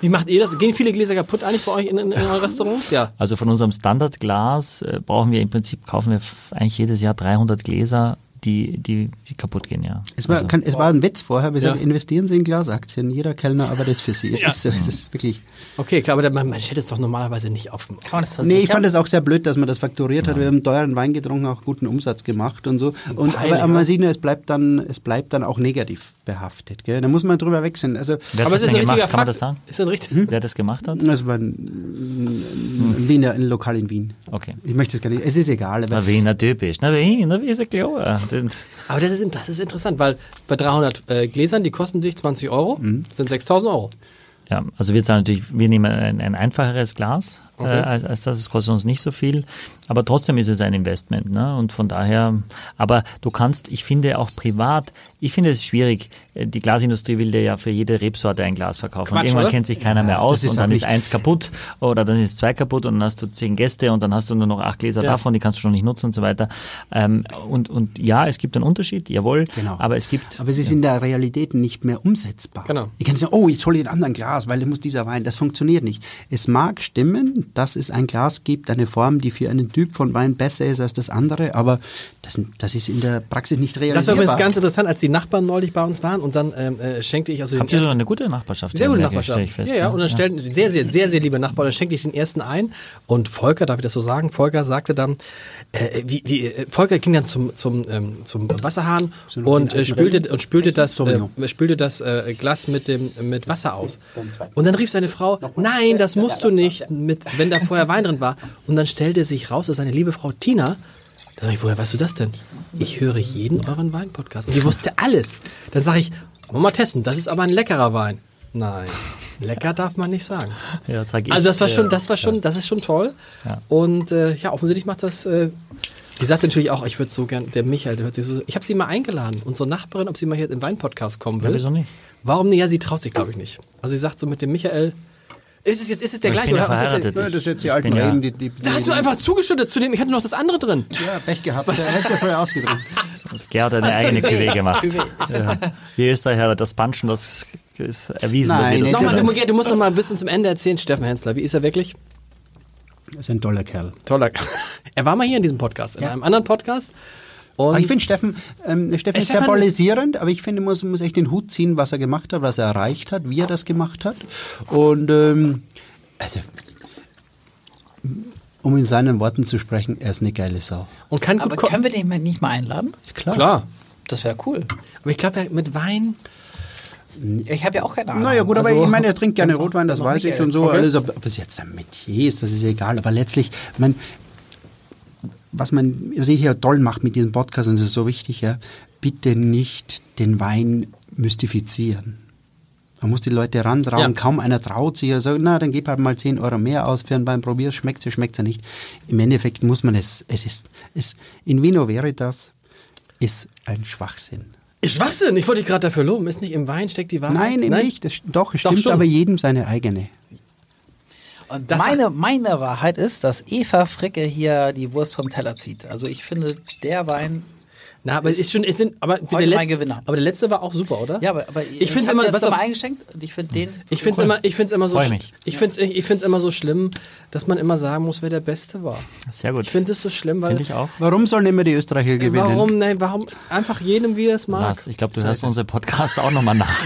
Wie macht ihr das? Gehen viele Gläser kaputt eigentlich bei euch in, in, in euren Restaurants? Ja. Also von unserem Standardglas äh, brauchen wir im Prinzip, kaufen wir eigentlich jedes Jahr 300 Gläser, die, die, die kaputt gehen, ja. Es war, Also- kann, es war ein Witz vorher. Wir Ja. sagen, investieren Sie in Glasaktien. Jeder Kellner arbeitet für Sie. Es Ja. ist so, es ist wirklich. Okay, klar, aber da- man, man stellt es doch normalerweise nicht auf. Kann man das Nee, ich fand es auch sehr blöd, dass man das fakturiert hat. Wir haben teuren Wein getrunken, auch guten Umsatz gemacht und so. Und, Peinlich, aber, aber man sieht nur, es bleibt dann, es bleibt dann auch negativ behaftet. Gell? Da muss man drüber wechseln. Also, Wer hat aber das es ist ein gemacht? richtiger Kann man das sagen? Ist ein richtig. Wer das gemacht hat? das war ein, ein Wiener, ein Lokal in Wien. Okay. Ich möchte es gar nicht, es ist egal. Aber Na, Wiener typisch. Na, Wiener, wie ist klar. Aber das ist, das ist interessant, weil bei 300 äh, Gläsern, die kosten dich 20 Euro, Mhm. sind 6000 Euro. Ja, also wir zahlen natürlich, wir nehmen ein, ein einfacheres Glas Okay. äh, als, als das, es kostet uns nicht so viel, aber trotzdem ist es ein Investment, ne? Und von daher, aber du kannst, ich finde auch privat, ich finde es schwierig, äh, die Glasindustrie will dir ja für jede Rebsorte ein Glas verkaufen. Quatsch, und irgendwann oder? kennt sich keiner mehr Ja, aus das ist und dann ist eins kaputt oder dann ist zwei kaputt und dann hast du zehn Gäste und dann hast du nur noch acht Gläser Ja. davon, die kannst du schon nicht nutzen und so weiter. Ähm, und, und ja, es gibt einen Unterschied, jawohl, Genau. aber es gibt Aber es ist in der Realität nicht mehr umsetzbar. Genau. Ich kann nicht sagen, oh, jetzt hole ich ein anderen Glas, weil da muss dieser Wein. Das funktioniert nicht. Es mag stimmen, dass es ein Glas gibt, eine Form, die für einen Typ von Wein besser ist als das andere, aber das, das ist in der Praxis nicht Das realisierbar. war übrigens ganz interessant, als die Nachbarn neulich bei uns waren und dann ähm, äh, schenkte ich also Habt ihr so eine gute Nachbarschaft? sehr gute Nachbarschaft. ich fest, ja, ja, ne? und dann stellten sehr, sehr, sehr, sehr liebe Nachbarn, dann schenkte ich den ersten ein und Volker, darf ich das so sagen, Volker sagte dann, äh, wie, wie, äh, Volker ging dann zum, zum, ähm, zum Wasserhahn So und äh, spülte, und spülte das, äh, spülte das äh, Glas mit dem mit Wasser aus. Und dann rief seine Frau, nein, das musst du nicht, mit, wenn da vorher Wein drin war. Und dann stellte sich raus, dass seine liebe Frau Tina, da sag ich, woher weißt du das denn? Ich höre jeden euren Wein-Podcast. Und die wusste alles. Dann sage ich, wollen wir mal testen, das ist aber ein leckerer Wein. Nein, lecker darf man nicht sagen. Ja, sag ich, Also das war schon, das war schon, das ist schon toll. Ja. Und äh, ja, offensichtlich macht das. Äh, die sagt natürlich auch, ich würde so gern, der Michael, der hört sich so. Ich habe sie mal eingeladen, unsere Nachbarin, ob sie mal hier in den Wein-Podcast kommen will. Ja, wieso nicht? Warum nicht? Ja, sie traut sich, glaube ich, nicht. Also sie sagt so mit dem Michael. Ist es jetzt, ist es der Ich gleiche bin ja oder was ist verheiratet. der? Ja, das ist jetzt die alten bin ja- Reden, die, die, Da hast du einfach zugeschüttet zu dem, ich hatte noch das andere drin. Ja, Pech gehabt. Er hätte ja vorher ausgedrückt. Gerhard hat eine eigene Cuvée gemacht. Ja. Wir Österreicher, das Punchen, das ist erwiesen. dass Nein, wir das mal, du, du musst noch mal ein bisschen zum Ende erzählen, Steffen Hensler. Wie ist er wirklich? Das ist ein toller Kerl. Toller. Er war mal hier in diesem Podcast, in einem anderen Podcast. Und ich finde Steffen, ähm, Steffen ist sehr polarisierend, aber ich finde, man muss, muss echt den Hut ziehen, was er gemacht hat, was er erreicht hat, wie er das gemacht hat. Und ähm, also, um in seinen Worten zu sprechen, er ist eine geile Sau. und kann gut Aber können wir den nicht mal einladen? Klar. Klar. Das wäre cool. Aber ich glaube, mit Wein. Ich habe ja auch keine Ahnung. Naja gut, aber Also- ich meine, er trinkt gerne Rotwein, das weiß ich Michael. und so. Okay. Alles, ob, ob es jetzt ein Metier ist, das ist egal. Aber letztlich, mein, was man was ich hier toll macht mit diesem Podcast, und das ist so wichtig, ja, bitte nicht den Wein mystifizieren. Man muss die Leute rantrauen, Ja. kaum einer traut sich. Also, na, dann gib halt mal 10 Euro mehr aus für einen Wein, probier's, schmeckt es, schmeckt es nicht. Im Endeffekt muss man es, es ist, es, in Vino Veritas ist ein Schwachsinn. Ist Schwachsinn, ich wollte dich gerade dafür loben. Ist nicht im Wein steckt die Wahrheit? Nein, eben nicht. Das, doch, es Doch stimmt schon. aber jedem seine eigene. Und Das meine, meine Wahrheit ist, dass Eva Fricke hier die Wurst vom Teller zieht. Also ich finde, der Wein. Na, aber es ist schon, es sind, aber der mein letzte, Gewinner. aber der letzte war auch super, oder? Ja, aber, aber ich finde immer, was auf- eingeschenkt und ich finde den. ich finde immer, ich finde immer so, mich. ich finde, ich, ich finde immer so schlimm, dass man immer sagen muss, wer der Beste war. Sehr gut. Ich finde es so schlimm, weil Finde ich auch. Warum sollen immer die Österreicher gewinnen? warum, nein, warum einfach jedem wie er es mag. Was? Ich glaube, du hörst unsere Podcast auch nochmal nach.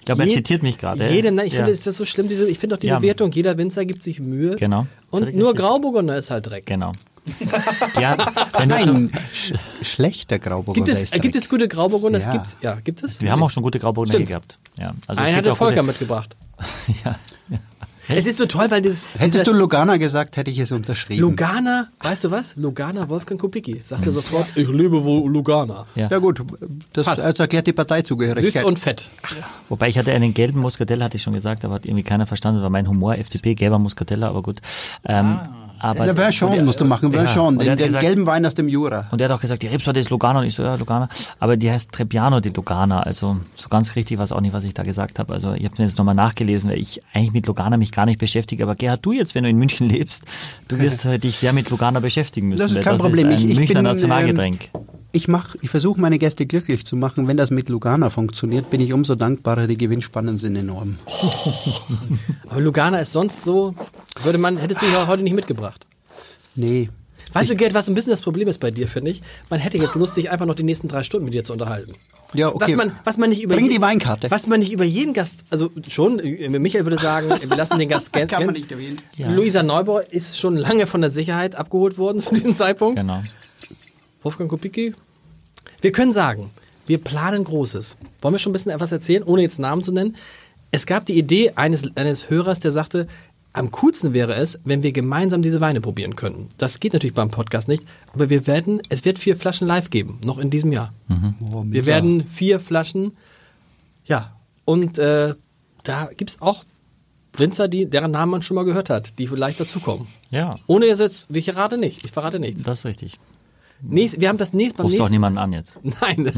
Ich glaube, er zitiert mich gerade. Jedem, nein, ich Ja. finde das ist so schlimm. Diese, ich finde auch die Ja. Bewertung. Jeder Winzer gibt sich Mühe. Genau. Und Völlig nur richtig. Grauburgunder ist halt Dreck. Genau. ja, wenn du Nein, sch schlechter Grauburgunder Gibt es, ist gibt es gute Grauburgunder? Ja. Es gibt, ja, gibt es? wir haben auch schon gute Grauburgunder Stimmt. gehabt. Ja, also Einen hat der auch gute- Volker mitgebracht. ja, ja. Es ist so toll, weil dieses, Hättest du Lugana gesagt, hätte ich es unterschrieben. Lugana, weißt du was? Lugana Wolfgang Kubicki sagte sofort, ich liebe wohl Lugana. Ja. ja gut, das also erklärt die Süß Parteizugehörigkeit. und fett. Wobei ich hatte einen gelben Muscatell, hatte ich schon gesagt, aber hat irgendwie keiner verstanden. Das war mein Humor, FDP, gelber Muscatella, aber gut. Ähm, aber ja, Verchon musst du machen, Ja, Verchon, und er den, den gesagt- gelben Wein aus dem Jura. Und er hat auch gesagt, die Rebsorte ist Lugana und ich so, ja, Lugana. Aber die heißt Trebbiano di Lugana. Also so ganz richtig war es auch nicht, was ich da gesagt habe. Also ich habe mir jetzt nochmal nachgelesen, weil ich eigentlich mit Lugana mich gar nicht beschäftige. Aber Gerhard, du jetzt, wenn du in München lebst, du wirst äh, dich sehr mit Lugana beschäftigen müssen. Das ist kein das Problem. Ist ein Ich- ich Münchner bin, Nationalgetränk. Ich mach, ich versuche meine Gäste glücklich zu machen. Wenn das mit Lugana funktioniert, bin ich umso dankbarer. Die Gewinnspannen sind enorm. Aber Lugana ist sonst so, würde man, hättest du ihn heute nicht mitgebracht. Nee. Weißt du, Gerd, was ein bisschen das Problem ist bei dir, finde ich? Man hätte jetzt Lust, sich einfach noch die nächsten drei Stunden mit dir zu unterhalten. Ja, okay. Was man, was man nicht über Bring die Weinkarte. Was man nicht über jeden Gast, also schon, äh, Michael würde sagen, wir lassen den Gast gerne. Kann man nicht erwähnen. Luisa Neubauer ist schon lange von der Sicherheit abgeholt worden zu diesem Zeitpunkt. Genau. Wolfgang Kubicki. Wir können sagen, wir planen Großes. Wollen wir schon ein bisschen etwas erzählen, ohne jetzt Namen zu nennen? Es gab die Idee eines, eines Hörers, der sagte, am coolsten wäre es, wenn wir gemeinsam diese Weine probieren könnten. Das geht natürlich beim Podcast nicht, aber wir werden, es wird vier Flaschen live geben, noch in diesem Jahr. Oh, Wir werden vier Flaschen, ja, und äh, da gibt's auch Winzer, die, deren Namen man schon mal gehört hat, die vielleicht dazukommen. Ja, Ohne jetzt, ich verrate nicht, ich verrate nichts. das ist richtig. Nächst, wir haben das nächste beim Rufst doch niemanden an jetzt. Nein.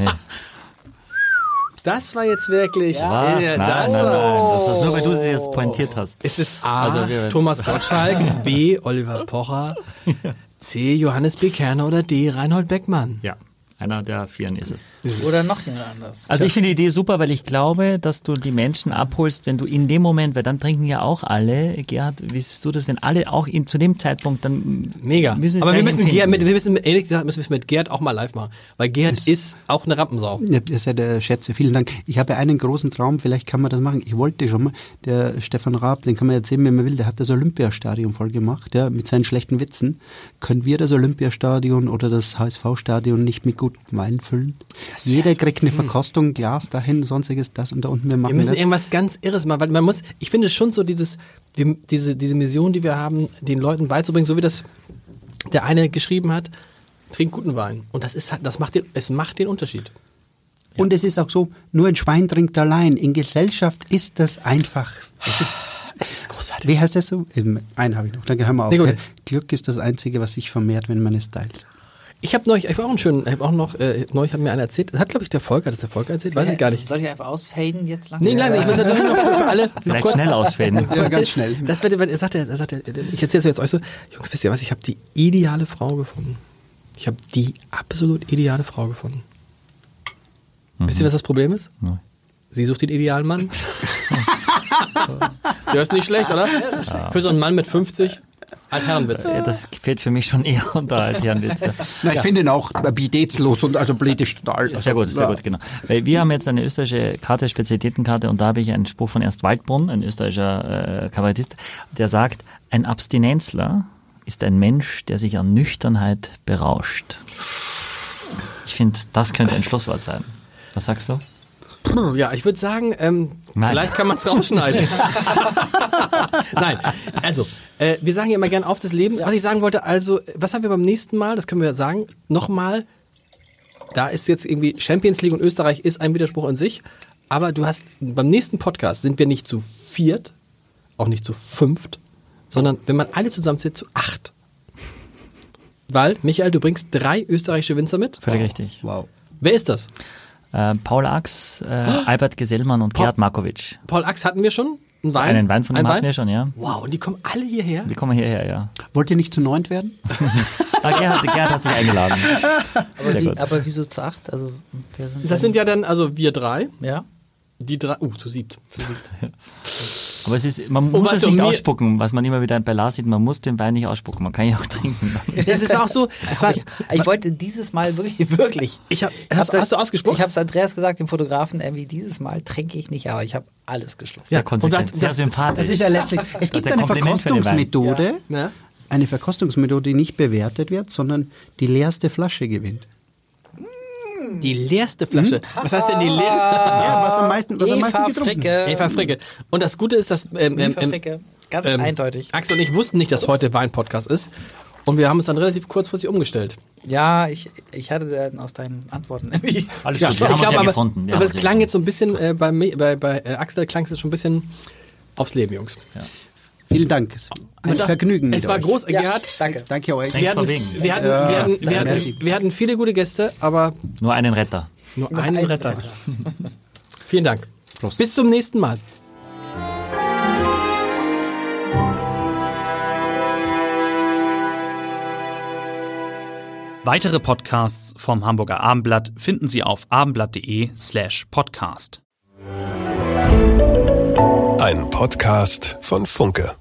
Das war jetzt wirklich. Was? Ja, nein, das nein, nein. war- Das ist nur, weil du sie jetzt pointiert hast. Es ist A. Also Thomas Gottschalk, B. Oliver Pocher, C. Johannes B. Kerner oder D. Reinhold Beckmann. Ja, einer der Vieren ist es. Oder noch jemand anders. Also ich finde die Idee super, weil ich glaube, dass du die Menschen abholst, wenn du in dem Moment, weil dann trinken ja auch alle, Gerhard, wie siehst du das, wenn alle auch in, zu dem Zeitpunkt dann Mega. müssen Aber wir müssen, Gerd, empfinden. mit, wir müssen, ehrlich gesagt, müssen wir es mit Gerd auch mal live machen. Weil Gerd ist auch eine Rampensau. Ja, ihr seid der Schätze, vielen Dank. Ich habe einen großen Traum, vielleicht kann man das machen. Ich wollte schon mal, der Stefan Raab, den kann man erzählen, wenn man will, der hat das Olympiastadion voll gemacht, ja, mit seinen schlechten Witzen. Können wir das Olympiastadion oder das HSV-Stadion nicht mit gutem Wein füllen? Jeder kriegt eine Verkostung, Glas dahin, sonstiges, das und da unten. Wir machen Wir müssen das. irgendwas ganz Irres machen, weil man muss, ich finde schon so dieses, wir, diese, diese Mission, die wir haben, den Leuten beizubringen, so wie das der eine geschrieben hat, trink guten Wein. Und das ist, das macht den, es macht den Unterschied. Und es ist auch so, nur ein Schwein trinkt allein. In Gesellschaft ist das einfach. Es ist, Es ist großartig. wie heißt das so? Ähm, Einen habe ich noch, dann hören wir auf. Nee, gut. Glück ist das Einzige, was sich vermehrt, wenn man es teilt. Ich habe neulich, ich habe auch einen schönen, ich habe auch noch, äh, neulich hat mir einer erzählt, das hat glaube ich der Volker, hat das der Volker erzählt, weiß ich gar nicht. Soll ich einfach ausfaden jetzt langsam? Nee, langsam, ich will das doch noch für, alle noch Vielleicht kurz schnell ausfäden. Ja, ganz schnell. Das wird, er sagt, er sagt, ich erzähle es jetzt euch so, Jungs, wisst ihr was, ich habe die ideale Frau gefunden. Ich habe die absolut ideale Frau gefunden. Wisst ihr, was das Problem ist? Nein. Sie sucht den idealen Mann. Der ist nicht schlecht, oder? Für so einen Mann mit 50, Altherrenwitz. Ja, das fehlt für mich schon eher unter Altherrenwitz. Na, ich finde ihn auch pietätslos und also politisch total. Sehr gut, sehr Ja. gut, genau. Weil wir haben jetzt eine österreichische Karte, Spezialitätenkarte, und da habe ich einen Spruch von Ernst Waldbrunn, ein österreichischer äh, Kabarettist, der sagt, ein Abstinenzler ist ein Mensch, der sich an Nüchternheit berauscht. Ich finde, das könnte ein Schlusswort sein. Was sagst du? Ja, ich würde sagen, ähm, Nein. vielleicht kann man es rausschneiden. Nein, also, äh, wir sagen ja immer gern auf das Leben. Was ich sagen wollte, also, was haben wir beim nächsten Mal, das können wir sagen, nochmal, da ist jetzt irgendwie Champions League und Österreich ist ein Widerspruch in sich, aber du hast, beim nächsten Podcast sind wir nicht zu viert, auch nicht zu fünft, sondern wenn man alle zusammenzählt, zu acht. Weil, Michael, du bringst drei österreichische Winzer mit. Völlig richtig. Wow. Wer ist das? Äh, Paul Ax, äh, Albert Gesellmann und Gerhard Markovic. Paul Ax hatten wir schon? Einen Wein? Einen Wein von dem Ein hatten wir schon, ja. Wow, und die kommen alle hierher? Die kommen hierher, ja. Wollt ihr nicht zu neunt werden? Ah, Gerhard, Gerhard hat sich eingeladen. Aber, Sehr wie, gut. aber wieso zu acht? Also, wer sind Das denn- sind ja dann, also wir drei, Ja? Die drei, uh, zu siebt. Aber es ist, man Und muss es nicht ausspucken, was man immer wieder bei Lars sieht, man muss den Wein nicht ausspucken, man kann ihn auch trinken. Das ist auch so, es war, Ich, ich wollte dieses Mal wirklich, wirklich. ich hab, hab hast, das- hast du ausgesprochen? Ich habe es Andreas gesagt, dem Fotografen, irgendwie dieses Mal trinke ich nicht, aber ich habe alles geschlossen. Sehr Ja, konsequent, und das- sehr das- sympathisch. Das ist ja letztlich, es gibt eine. Verkostungsmethode, Ja. eine Verkostungsmethode, die nicht bewertet wird, sondern die leerste Flasche gewinnt. Die leerste Flasche. Was heißt denn die leerste? Ja, was am meisten, was am meisten Eva getrunken Fricke. Eva Fricke. Und das Gute ist, dass ähm, ähm, Eva ähm, Fricke. Ganz ähm, eindeutig. Axel und ich wussten nicht, dass heute Wein-Podcast ist. Und wir haben es dann relativ kurzfristig umgestellt. Ja, ich, ich hatte dann aus deinen Antworten irgendwie. Alles Ja, gut, wir haben uns glaub, ja aber, gefunden. Wir aber haben es ja klang gefunden. jetzt so ein bisschen äh, bei, bei, bei äh, Axel klang es jetzt schon ein bisschen aufs Leben, Jungs. Vielen Dank. Es war Ein Das- Vergnügen. Es war euch. groß, Ja, Gerhard. danke. Danke euch. Wir hatten, wegen. wir, hatten, Ja, wir, hatten, wir, hatten, wir hatten viele gute Gäste, aber Nur einen Retter. nur einen Retter. Vielen Dank. Prost. Bis zum nächsten Mal. Weitere Podcasts vom Hamburger Abendblatt finden Sie auf abendblatt.de slash podcast. Ein Podcast von Funke.